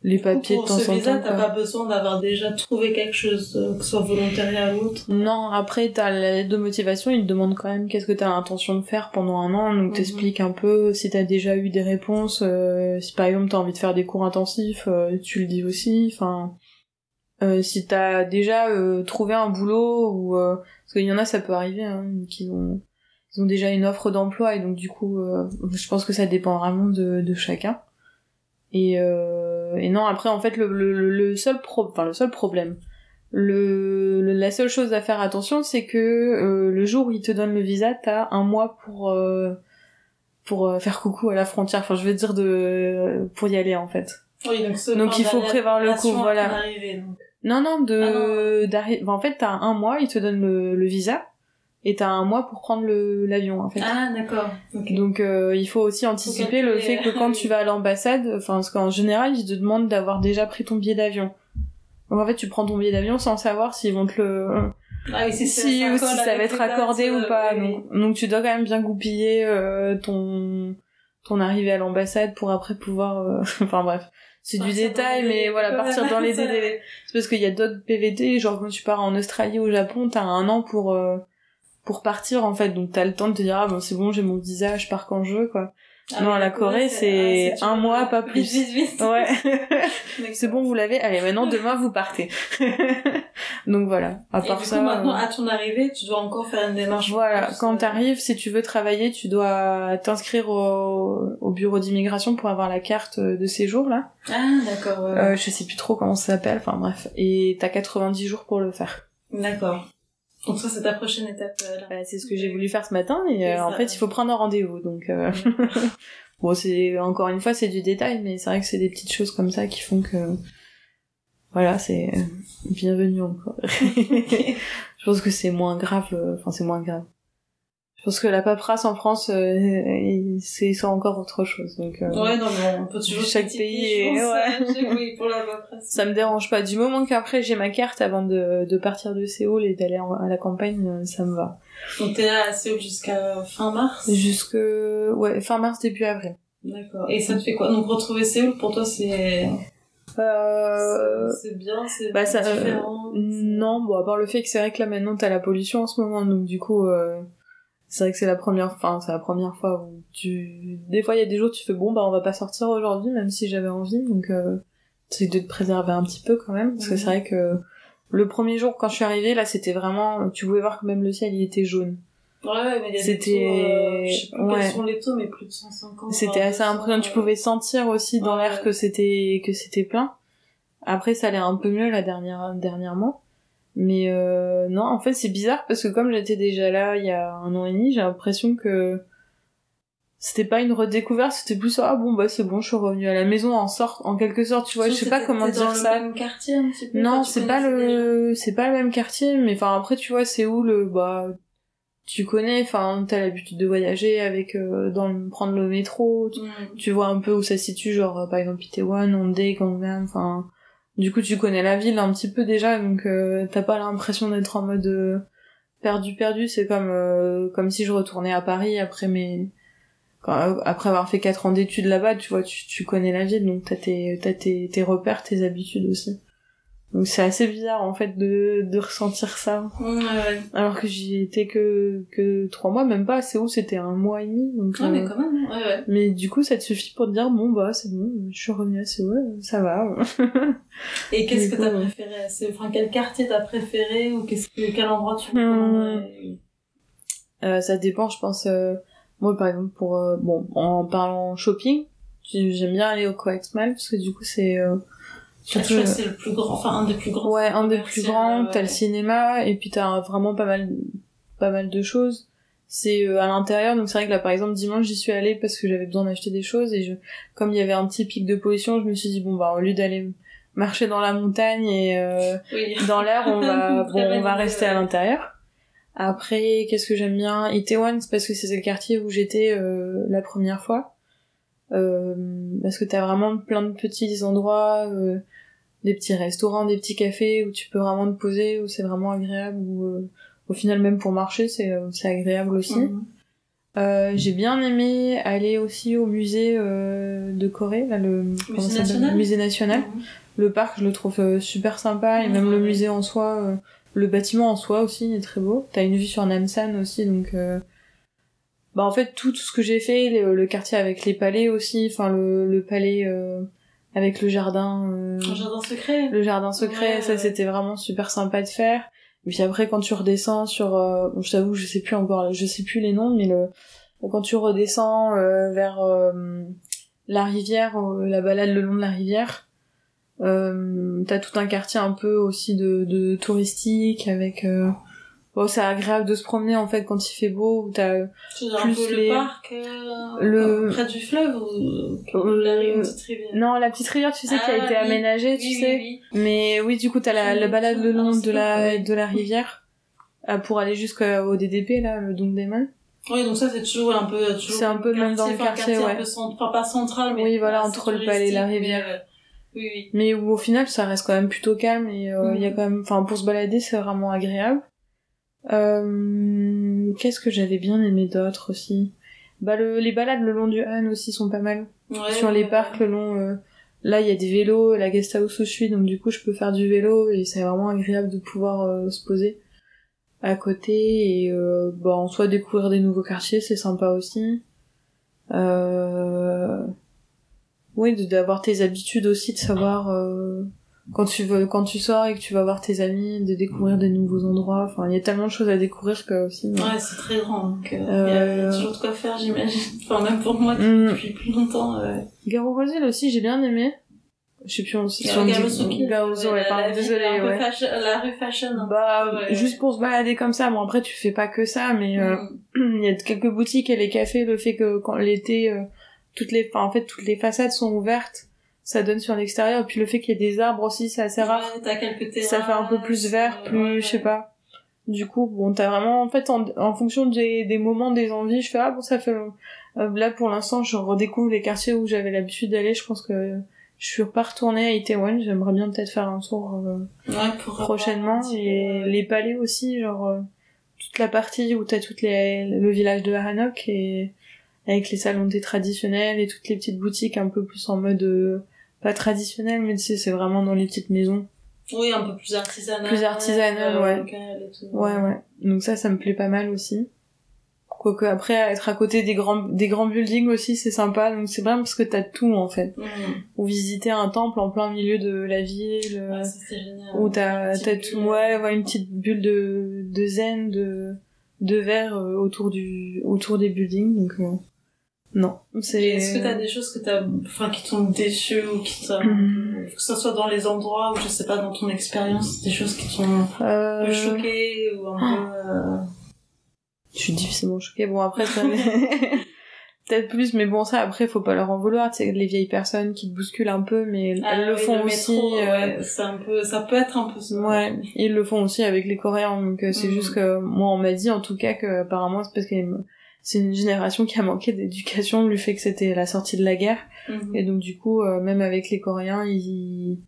les papiers pour de temps ce en visa, temps. t'as pas besoin d'avoir déjà trouvé quelque chose, euh, que ce soit volontariat ou autre. Non, après t'as la lettre de motivation, ils te demandent quand même qu'est-ce que t'as l'intention de faire pendant un an, donc Mhm. t'expliques un peu si t'as déjà eu des réponses, euh, si par exemple t'as envie de faire des cours intensifs, euh, tu le dis aussi, enfin... euh, si t'as déjà euh, trouvé un boulot ou... euh, parce qu'il y en a, ça peut arriver, hein, qu'ils ont... Ils ont déjà une offre d'emploi et donc du coup, euh, je pense que ça dépend vraiment de, de chacun. Et, euh, et non, après en fait le, le, le seul pro, enfin le seul problème, le, le- la seule chose à faire attention, c'est que euh, le jour où ils te donnent le visa, t'as un mois pour euh, pour euh, faire coucou à la frontière. Enfin, je veux dire de pour y aller en fait. Oui, donc, Donc, il faut prévoir le coup, voilà. donc. Non, non, Ah de d'arri- En fait, t'as un mois, ils te donnent le, le visa et t'as un mois pour prendre le l'avion en fait. Ah, d'accord. Ok. Donc euh, il faut aussi anticiper le fait que quand tu (laughs) vas à l'ambassade, enfin parce qu'en général ils te demandent d'avoir déjà pris ton billet d'avion. Donc en fait tu prends ton billet d'avion sans savoir s'ils vont te le Ah oui, si, si ou si ça va être dates, accordé ou pas. oui. Donc, donc tu dois quand même bien goupiller euh, ton ton arrivée à l'ambassade pour après pouvoir euh, (laughs) enfin bref. C'est du détail mais voilà partir dans les (laughs) délais. C'est parce qu'il y a d'autres PVT genre quand tu pars en Australie ou au Japon, t'as un an pour euh, pour partir en fait. Donc t'as le temps de te dire ah bon c'est bon, j'ai mon visa, je pars quand je veux quoi. Ah Non, la Corée, c'est ah, un mois, pas plus. Vite, vite. Ouais. (laughs) (laughs) C'est bon, vous l'avez. Allez, maintenant demain vous partez. (laughs) Donc voilà. À Et part du ça. coup, maintenant, euh, à ton arrivée, tu dois encore faire une démarche. Voilà, quand euh, t'arrives, si tu veux travailler, tu dois t'inscrire au, au bureau d'immigration pour avoir la carte de séjour là. Ah, d'accord, ouais. Euh, je sais plus trop comment ça s'appelle, enfin bref. Et t'as 90 jours pour le faire. D'accord. Donc ça, c'est ta prochaine étape. euh, là. Bah, c'est ce que j'ai voulu faire ce matin et euh, en fait il faut prendre un rendez-vous. Donc euh, (laughs) bon, c'est encore une fois c'est du détail, mais c'est vrai que c'est des petites choses comme ça qui font que voilà, c'est bienvenue encore. (laughs) Je pense que c'est moins grave, enfin c'est moins grave. Je pense que la paperasse en France, euh, c'est c'est encore autre chose. Donc euh, Ouais, non, mais on peut toujours Chaque pays pense, ouais. euh, Oui, pour la (laughs) paperasse. ça me dérange pas. Du moment qu'après j'ai ma carte avant de, de partir de Séoul et d'aller en- à la campagne, euh, ça me va. Donc t'es là à Séoul jusqu'à fin mars? Jusque ouais fin mars début avril. D'accord. Et ça te fait quoi? Donc retrouver Séoul, pour toi, c'est... Euh, c'est- C'est bien, c'est bah, ça, euh, différent. non, bon à part le fait que c'est vrai que là maintenant t'as la pollution en ce moment, donc du coup euh, c'est vrai que c'est la première, enfin c'est la première fois où tu, des fois il y a des jours où tu fais bon bah on va pas sortir aujourd'hui même si j'avais envie, donc euh, c'est de te préserver un petit peu quand même parce que c'est vrai que le premier jour quand je suis arrivée là c'était vraiment, tu pouvais voir que même le ciel il était jaune. Ouais, mais il y a C'était- euh, je sais plus ouais. quels sont les taux, mais plus de 150. C'était voire assez 200, impressionnant. Tu pouvais sentir aussi dans Ouais. l'air que c'était que c'était plein. Après, ça allait un peu mieux la dernière dernièrement. Mais euh, non, en fait, c'est bizarre parce que comme j'étais déjà là il y a un an et demi, j'ai l'impression que c'était pas une redécouverte, c'était plus ah bon bah c'est bon, je suis revenue à la maison en sorte en quelque sorte, tu vois, je sais pas comment dire dans ça. le même quartier un petit peu Non, c'est pas le c'est pas le même quartier, mais enfin après tu vois c'est où le bah tu connais, enfin t'as l'habitude de voyager avec euh, dans le, prendre le métro, tu, Mm. tu vois un peu où ça se situe, genre par exemple Itaewon, Hongdae, Gangnam, enfin du coup tu connais la ville un petit peu déjà, donc euh, t'as pas l'impression d'être en mode euh, perdu perdu, c'est comme euh, comme si je retournais à Paris après mes quand- après avoir fait quatre ans d'études là-bas, tu vois, tu, tu connais la ville, donc t'as tes, t'as tes, tes repères, tes habitudes aussi. Donc c'est assez bizarre en fait de, de ressentir ça. Ouais. Alors que j'y étais que, que trois mois, même pas, c'est où c'était un mois et demi. Donc, Ouais, mais euh, quand même, ouais, ouais. mais du coup ça te suffit pour te dire bon bah c'est bon, je suis revenue à Séoul, ça va. Et (laughs) qu'est-ce que t'as préféré à ce- Enfin, quel quartier t'as préféré ou qu'est-ce que, quel endroit tu recommanderais? Euh, ça dépend, je pense. euh, moi, par exemple, pour euh, bon, en parlant shopping, j'ai- j'aime bien aller au Coex Mall parce que du coup, c'est euh, Je crois que c'est le plus grand, enfin, un des plus grands. ouais un des plus grands. ouais. T'as le cinéma et puis t'as vraiment pas mal, pas mal de choses. C'est euh, à l'intérieur, donc c'est vrai que là, par exemple, dimanche, j'y suis allée parce que j'avais besoin d'acheter des choses et je, comme il y avait un petit pic de pollution, je me suis dit bon bah au lieu d'aller marcher dans la montagne et euh, Oui. dans l'air, on va, (laughs) bon, on va rester à l'intérieur. Après, qu'est-ce que j'aime bien? Itaewon, c'est parce que c'est le quartier où j'étais euh, la première fois. Euh, parce que t'as vraiment plein de petits endroits, euh, des petits restaurants, des petits cafés où tu peux vraiment te poser, où c'est vraiment agréable, où euh, au final même pour marcher c'est euh, c'est agréable aussi. Euh, j'ai bien aimé aller aussi au musée euh, de Corée, là, le s'appelle national musée national. Le parc, je le trouve euh, super sympa, et même le musée en soi, euh, le bâtiment en soi aussi est très beau. T'as une vue sur Namsan aussi, donc... Bah en fait, tout, tout ce que j'ai fait, le, le quartier avec les palais aussi, enfin le, le palais euh, avec le jardin... euh, Un jardin secret. le jardin secret, Ouais, ça ouais. c'était vraiment super sympa de faire. Et puis après quand tu redescends sur, euh, bon, je t'avoue je sais plus encore, je sais plus les noms, mais le quand tu redescends euh, vers euh, la rivière, euh, la balade le long de la rivière, euh, t'as tout un quartier un peu aussi de, de touristique avec. Euh, bon c'est agréable de se promener en fait quand il fait beau. Où t'as plus un les- le parc, euh, Le- près du fleuve ou, ou Euh, la petite rivière. non la petite rivière tu sais qui a Ah, été oui. aménagée tu Oui, sais. oui, Mais oui, du coup, t'as la, la balade le long de la, de la rivière euh, pour aller jusqu'au DDP, là, le Dongdaeman. oui. Oui, donc ça c'est toujours un peu. C'est un peu même dans le quartier, un ouais. peu cent- enfin pas central, mais Oui, voilà, entre le palais et la rivière. mais, euh, Oui, oui. Mais où, au final, ça reste quand même plutôt calme et euh, il Mhm. y a quand même, enfin, pour se balader, c'est vraiment agréable. Euh, qu'est-ce que j'avais bien aimé d'autre aussi? Bah, le, les balades le long du Han aussi sont pas mal. Ouais, Sur les ouais, parcs le long, euh, là, il y a des vélos, la guest house où je suis, donc du coup, je peux faire du vélo et c'est vraiment agréable de pouvoir euh, se poser à côté et euh, bah, en soi découvrir des nouveaux quartiers, c'est sympa aussi. Euh... Oui, de- d'avoir tes habitudes aussi, de savoir euh, quand tu veux, quand tu sors et que tu vas voir tes amis, de découvrir des nouveaux endroits. Enfin, il y a tellement de choses à découvrir que aussi. Ouais, c'est très grand, donc euh, il y Euh, a toujours de quoi faire, j'imagine. (laughs) Enfin, même pour moi, qui- Mm. depuis plus longtemps. Euh... Garo aussi, j'ai bien aimé. Je sais plus, on si Euh, on dit- Garosuki, ouais, pardon, la peu ouais. fashion- la rue fashion. un Bah, Ouais. juste pour se balader comme ça. Bon, après, tu fais pas que ça, mais euh, Mm. (clears throat) il y a quelques boutiques et les cafés, le fait que quand l'été, euh, toutes les, enfin, en fait, toutes les façades sont ouvertes, ça donne sur l'extérieur. Et puis le fait qu'il y ait des arbres aussi, c'est assez rare. Ouais, t'as quelques ça fait un peu plus vert, terrasses, plus, ouais, je sais pas. Du coup, bon, t'as vraiment, en fait, en, en fonction des, des moments, des envies, je fais, ah bon, ça fait, euh, là, pour l'instant, je redécouvre les quartiers où j'avais l'habitude d'aller, je pense que je suis pas retournée à Itaewon, j'aimerais bien peut-être faire un tour, euh, pour prochainement, et les palais aussi, genre, euh, toute la partie où t'as toutes les, le village de Hanok et, avec les salons de thé traditionnels et toutes les petites boutiques un peu plus en mode, euh, pas traditionnel, mais tu sais, c'est vraiment dans les petites maisons. Oui, un peu plus artisanal. Plus artisanal, ouais. local et tout. Ouais, ouais. Donc ça, ça me plaît pas mal aussi. Quoique après, être à côté des grands, des grands buildings aussi, c'est sympa. Donc c'est bien parce que t'as tout, en fait. Mm. Ou visiter un temple en plein milieu de la ville. euh, Ouais, ça, c'est génial. où t'as, t'as tout, ouais, ouais, une petite bulle de, de zen, de, de verre euh, autour du autour des buildings donc euh, non c'est Est-ce que t'as des choses que t'as, enfin, qui t'ont déçu ou qui t'ont, Mhm. que ce soit dans les endroits ou je sais pas, dans ton expérience, des choses qui t'ont euh, peu choqué ou un peu, euh, je suis difficilement choquée bon après ça (laughs) peut-être plus mais bon ça après faut pas leur en vouloir tu sais les vieilles personnes qui te bousculent un peu mais elles ah le font le aussi métro, euh, ouais, c'est un peu, ça peut être un peu ça. Ouais, ils le font aussi avec les Coréens, donc euh, c'est Mhm. juste que moi on m'a dit en tout cas que apparemment c'est parce que c'est une génération qui a manqué d'éducation du fait que c'était la sortie de la guerre Mhm. et donc du coup euh, même avec les Coréens ils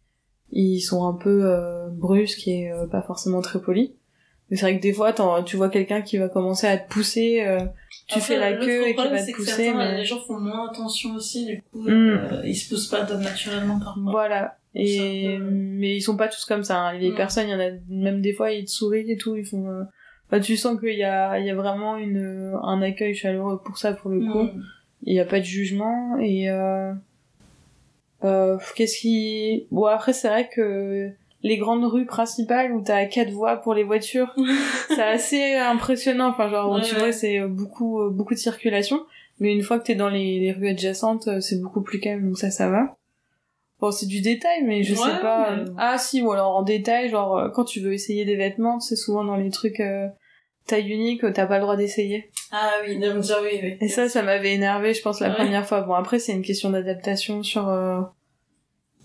ils sont un peu euh, brusques et euh, pas forcément très polis. Mais c'est vrai que des fois tu vois quelqu'un qui va commencer à te pousser, tu Après, fais la queue et qui va te que pousser, certains, mais Les gens font moins attention aussi, du coup, Mm. ils se poussent pas naturellement parfois. Voilà. Et peu- mais ils sont pas tous comme ça. Hein. Les Mm. personnes, il y en a même des fois ils te sourient et tout. Ils font. Enfin, tu sens qu'il y a, il y a vraiment une un accueil chaleureux pour ça pour le coup. Il y a pas de jugement et euh... euh, qu'est-ce qui. Bon après c'est vrai que les grandes rues principales où t'as quatre voies pour les voitures, (laughs) c'est assez impressionnant. Enfin genre Ouais, tu ouais. vois c'est beaucoup euh, beaucoup de circulation. Mais une fois que t'es dans les, les rues adjacentes, euh, c'est beaucoup plus calme, donc ça, ça va. Bon, c'est du détail, mais je Ouais, sais pas. mais- Ah si, ou alors en détail, genre euh, quand tu veux essayer des vêtements, c'est souvent dans les trucs euh, taille unique, euh, t'as pas le droit d'essayer. Ah oui, de me dire oui, oui. Et ça, ça m'avait énervé, je pense, la Ouais. première fois. Bon, après, c'est une question d'adaptation sur... euh,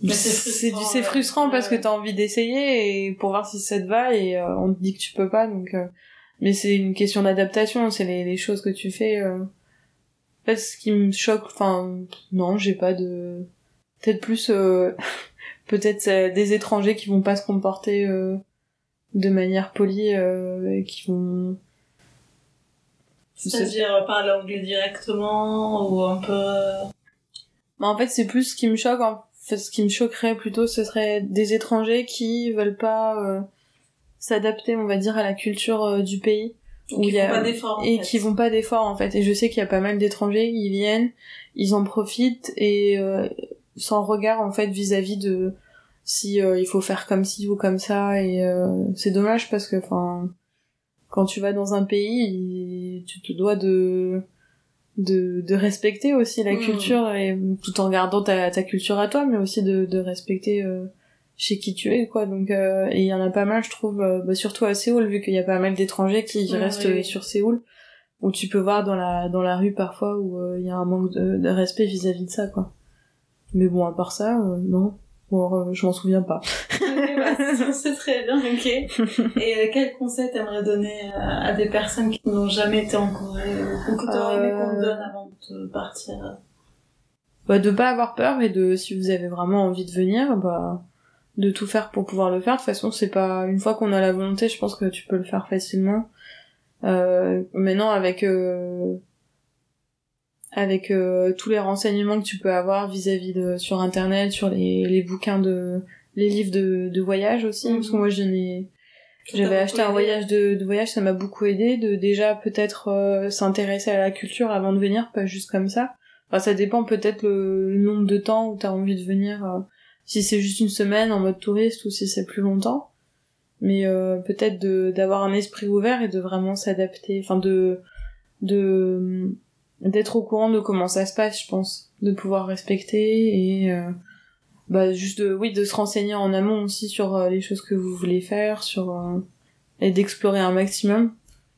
Mais c'est c'est frustrant, ouais. parce que t'as envie d'essayer et pour voir si ça te va et euh, on te dit que tu peux pas donc euh, mais c'est une question d'adaptation c'est les, les choses que tu fais euh... en fait ce qui me choque enfin non j'ai pas de peut-être plus euh, (laughs) peut-être euh, des étrangers qui vont pas se comporter euh, de manière polie euh, et qui vont C'est-à-dire parler anglais directement ou un peu... euh, Mais en fait, c'est plus ce qui me choque. En fait, ce qui me choquerait plutôt, ce serait des étrangers qui veulent pas euh, s'adapter, on va dire, à la culture euh, du pays où qui il y a font pas d'efforts. en et fait. qui vont pas d'efforts en fait. Et je sais qu'il y a pas mal d'étrangers, ils viennent, ils en profitent et euh, sans regard en fait vis-à-vis de si euh, il faut faire comme ci ou comme ça. Et euh, c'est dommage parce que enfin quand tu vas dans un pays, tu te dois de de, de respecter aussi la Mm. culture et tout en gardant ta, ta culture à toi mais aussi de, de respecter euh, chez qui tu es quoi donc euh, et il y en a pas mal je trouve euh, bah, surtout à Séoul vu qu'il y a pas mal d'étrangers qui restent oui, sur Séoul où tu peux voir dans la dans la rue parfois où euh, il y a un manque de, de respect vis-à-vis de ça quoi mais bon à part ça non bon euh, je m'en souviens pas. (laughs) Bah, c'est- très bien, ok. (laughs) Et euh, quel conseil t'aimerais donner euh, à des personnes qui n'ont jamais été en Corée ou que t'aurais aimé qu'on te donne avant de partir? Bah, de pas avoir peur et de si vous avez vraiment envie de venir bah de tout faire pour pouvoir le faire. De toute façon c'est pas une fois qu'on a la volonté je pense que tu peux le faire facilement. Euh, maintenant avec euh, avec euh, tous les renseignements que tu peux avoir vis-à-vis de sur internet sur les, les bouquins de les livres de, de voyage aussi Mhm. parce que moi j'en ai j'avais acheté un voyage de, de voyage, ça m'a beaucoup aidé de déjà peut-être euh, s'intéresser à la culture avant de venir, pas juste comme ça. Enfin, ça dépend peut-être le, le nombre de temps où t'as envie de venir. euh, si c'est juste une semaine en mode touriste ou si c'est plus longtemps. Mais euh, peut-être d'avoir un esprit ouvert et de vraiment s'adapter. Enfin, de de d'être au courant de comment ça se passe, je pense, de pouvoir respecter et euh, bah juste de oui de se renseigner en amont aussi sur euh, les choses que vous voulez faire sur euh, et d'explorer un maximum.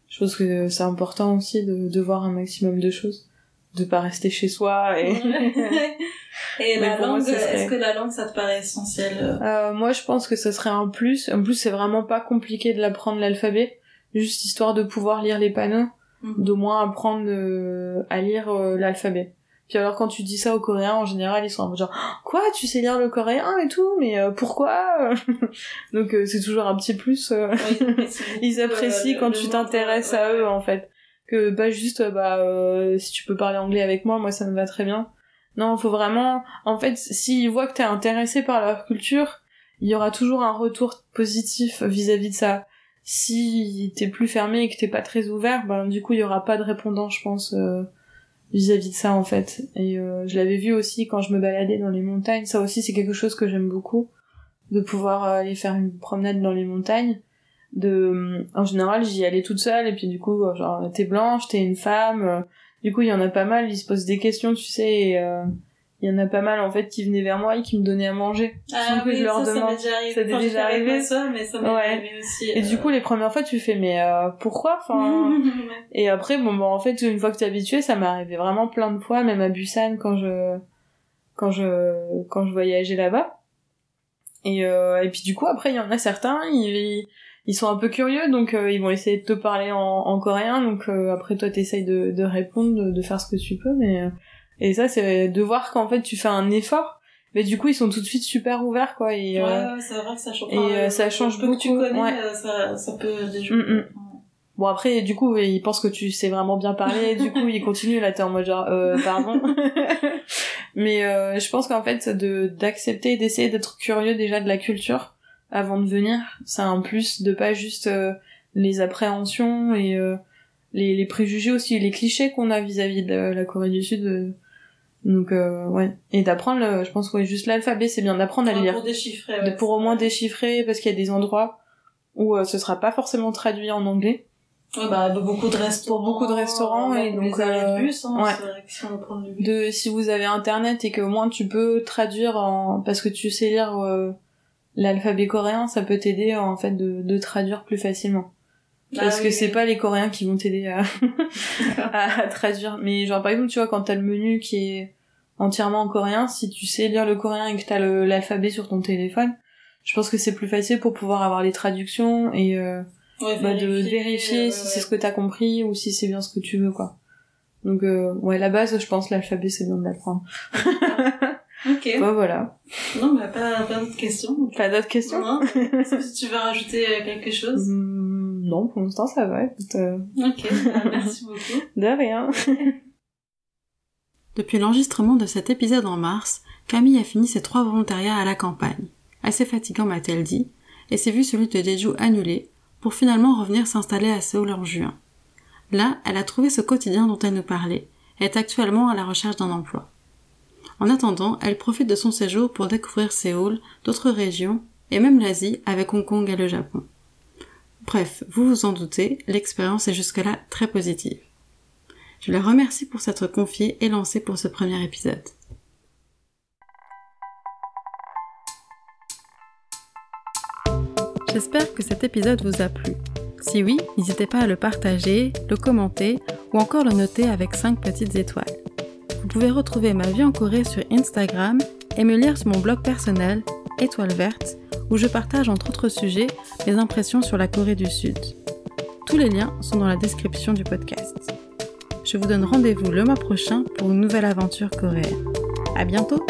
Je pense que c'est important aussi de, de voir un maximum de choses de pas rester chez soi et (laughs) Et la langue, serait- est-ce que la langue, ça te paraît essentiel euh? Euh, moi je pense que ce serait un plus. En plus c'est vraiment pas compliqué de l'apprendre l'alphabet juste histoire de pouvoir lire les panneaux Mhm. d'au moins apprendre euh, à lire euh, l'alphabet. Puis alors quand tu dis ça aux coréens en général ils sont un peu genre quoi tu sais lire le coréen et tout? Mais euh, pourquoi? (laughs) Donc euh, c'est toujours un petit plus euh, (laughs) ils apprécient quand tu t'intéresses ouais, à eux en fait. Que pas juste euh, bah euh, si tu peux parler anglais avec moi moi ça me va très bien. Non faut vraiment en fait s'ils voient que t'es intéressé par leur culture il y aura toujours un retour positif vis-à-vis de ça si t'es plus fermé et que t'es pas très ouvert ben du coup il y aura pas de répondant je pense euh, vis-à-vis de ça en fait. Et euh, je l'avais vu aussi quand je me baladais dans les montagnes. Ça aussi c'est quelque chose que j'aime beaucoup de pouvoir euh, aller faire une promenade dans les montagnes. De en général j'y allais toute seule et puis du coup genre t'es blanche t'es une femme euh, du coup il y en a pas mal ils se posent des questions tu sais et, euh, il y en a pas mal en fait qui venaient vers moi et qui me donnaient à manger. Ah, sans que oui, je leur ça, demande. ça m'est déjà arrivé, Ça déjà arrivé mais ça m'est Ouais. arrivé aussi et du coup les premières fois tu fais mais euh, pourquoi? Enfin (laughs) et après bon bah en fait une fois que t'es habitué ça m'est arrivé vraiment plein de fois même à Busan quand je quand je quand je voyageais là-bas. Et euh, et puis du coup après il y en a certains ils ils sont un peu curieux donc euh, ils vont essayer de te parler en, en coréen donc euh, après toi t'essayes de, de répondre de, de faire ce que tu peux mais euh, et ça c'est de voir qu'en fait tu fais un effort mais du coup ils sont tout de suite super ouverts quoi et Ouais, euh, ouais, c'est vrai que ça change. et, euh, ça change peu que tu beaucoup, connais, ouais. euh, ça, ça peut déjouer. Mm, mm. Bon après du coup ils pensent que tu sais vraiment bien parler du coup ils continuent là t'es en mode genre euh, pardon (laughs) mais euh, je pense qu'en fait de d'accepter et d'essayer d'être curieux déjà de la culture avant de venir c'est un plus de pas juste euh, les appréhensions et euh, les, les préjugés aussi les clichés qu'on a vis-à-vis de la, la Corée du Sud euh. Donc euh, ouais et d'apprendre le- je pense ouais, juste l'alphabet c'est bien d'apprendre à lire Pour déchiffrer. de- ouais, pour au moins déchiffrer parce qu'il y a des endroits où euh, ce sera pas forcément traduit en anglais Ouais, bah, beaucoup de restaurants. Pour beaucoup de restaurants, et même donc, Les arrêts euh, de bus, hein, ouais. c'est vrai que si on prend le bus. de si vous avez internet et que au moins tu peux traduire en parce que tu sais lire euh, l'alphabet coréen ça peut t'aider en fait de, de traduire plus facilement parce Ah que oui, c'est pas les coréens qui vont t'aider (laughs) à, à, traduire mais genre par exemple tu vois quand t'as le menu qui est entièrement en coréen si tu sais lire le coréen et que t'as l'alphabet sur ton téléphone je pense que c'est plus facile pour pouvoir avoir les traductions et euh, Ouais, bah, de vérifier si ouais. c'est ce que t'as compris ou si c'est bien ce que tu veux quoi donc euh, ouais la base je pense l'alphabet c'est bien de l'apprendre Ok. (laughs) Ouais, voilà. Non, mais pas, pas d'autres questions. Pas d'autres questions Non. (laughs) Si tu veux rajouter euh, quelque chose. Hmm, Non, pour l'instant ça va. Écoute, euh, Ok. (laughs) bah, merci beaucoup. de rien. (laughs) Depuis l'enregistrement de cet épisode en mars, Camille a fini ses trois volontariats à la campagne. Assez fatigant m'a-t-elle dit, et s'est vu celui de Jeju annulé, pour finalement revenir s'installer à Séoul en juin. Là, elle a trouvé ce quotidien dont elle nous parlait, et est actuellement à la recherche d'un emploi. En attendant, elle profite de son séjour pour découvrir Séoul, d'autres régions, et même l'Asie avec Hong Kong et le Japon. Bref, vous vous en doutez, l'expérience est jusque-là très positive. Je la remercie pour s'être confiée et lancée pour ce premier épisode. J'espère que cet épisode vous a plu. Si oui, n'hésitez pas à le partager, le commenter ou encore le noter avec 5 petites étoiles. Vous pouvez retrouver ma vie en Corée sur Instagram et me lire sur mon blog personnel Étoile Verte où je partage entre autres sujets mes impressions sur la Corée du Sud. Tous les liens sont dans la description du podcast. Je vous donne rendez-vous le mois prochain pour une nouvelle aventure coréenne. À bientôt!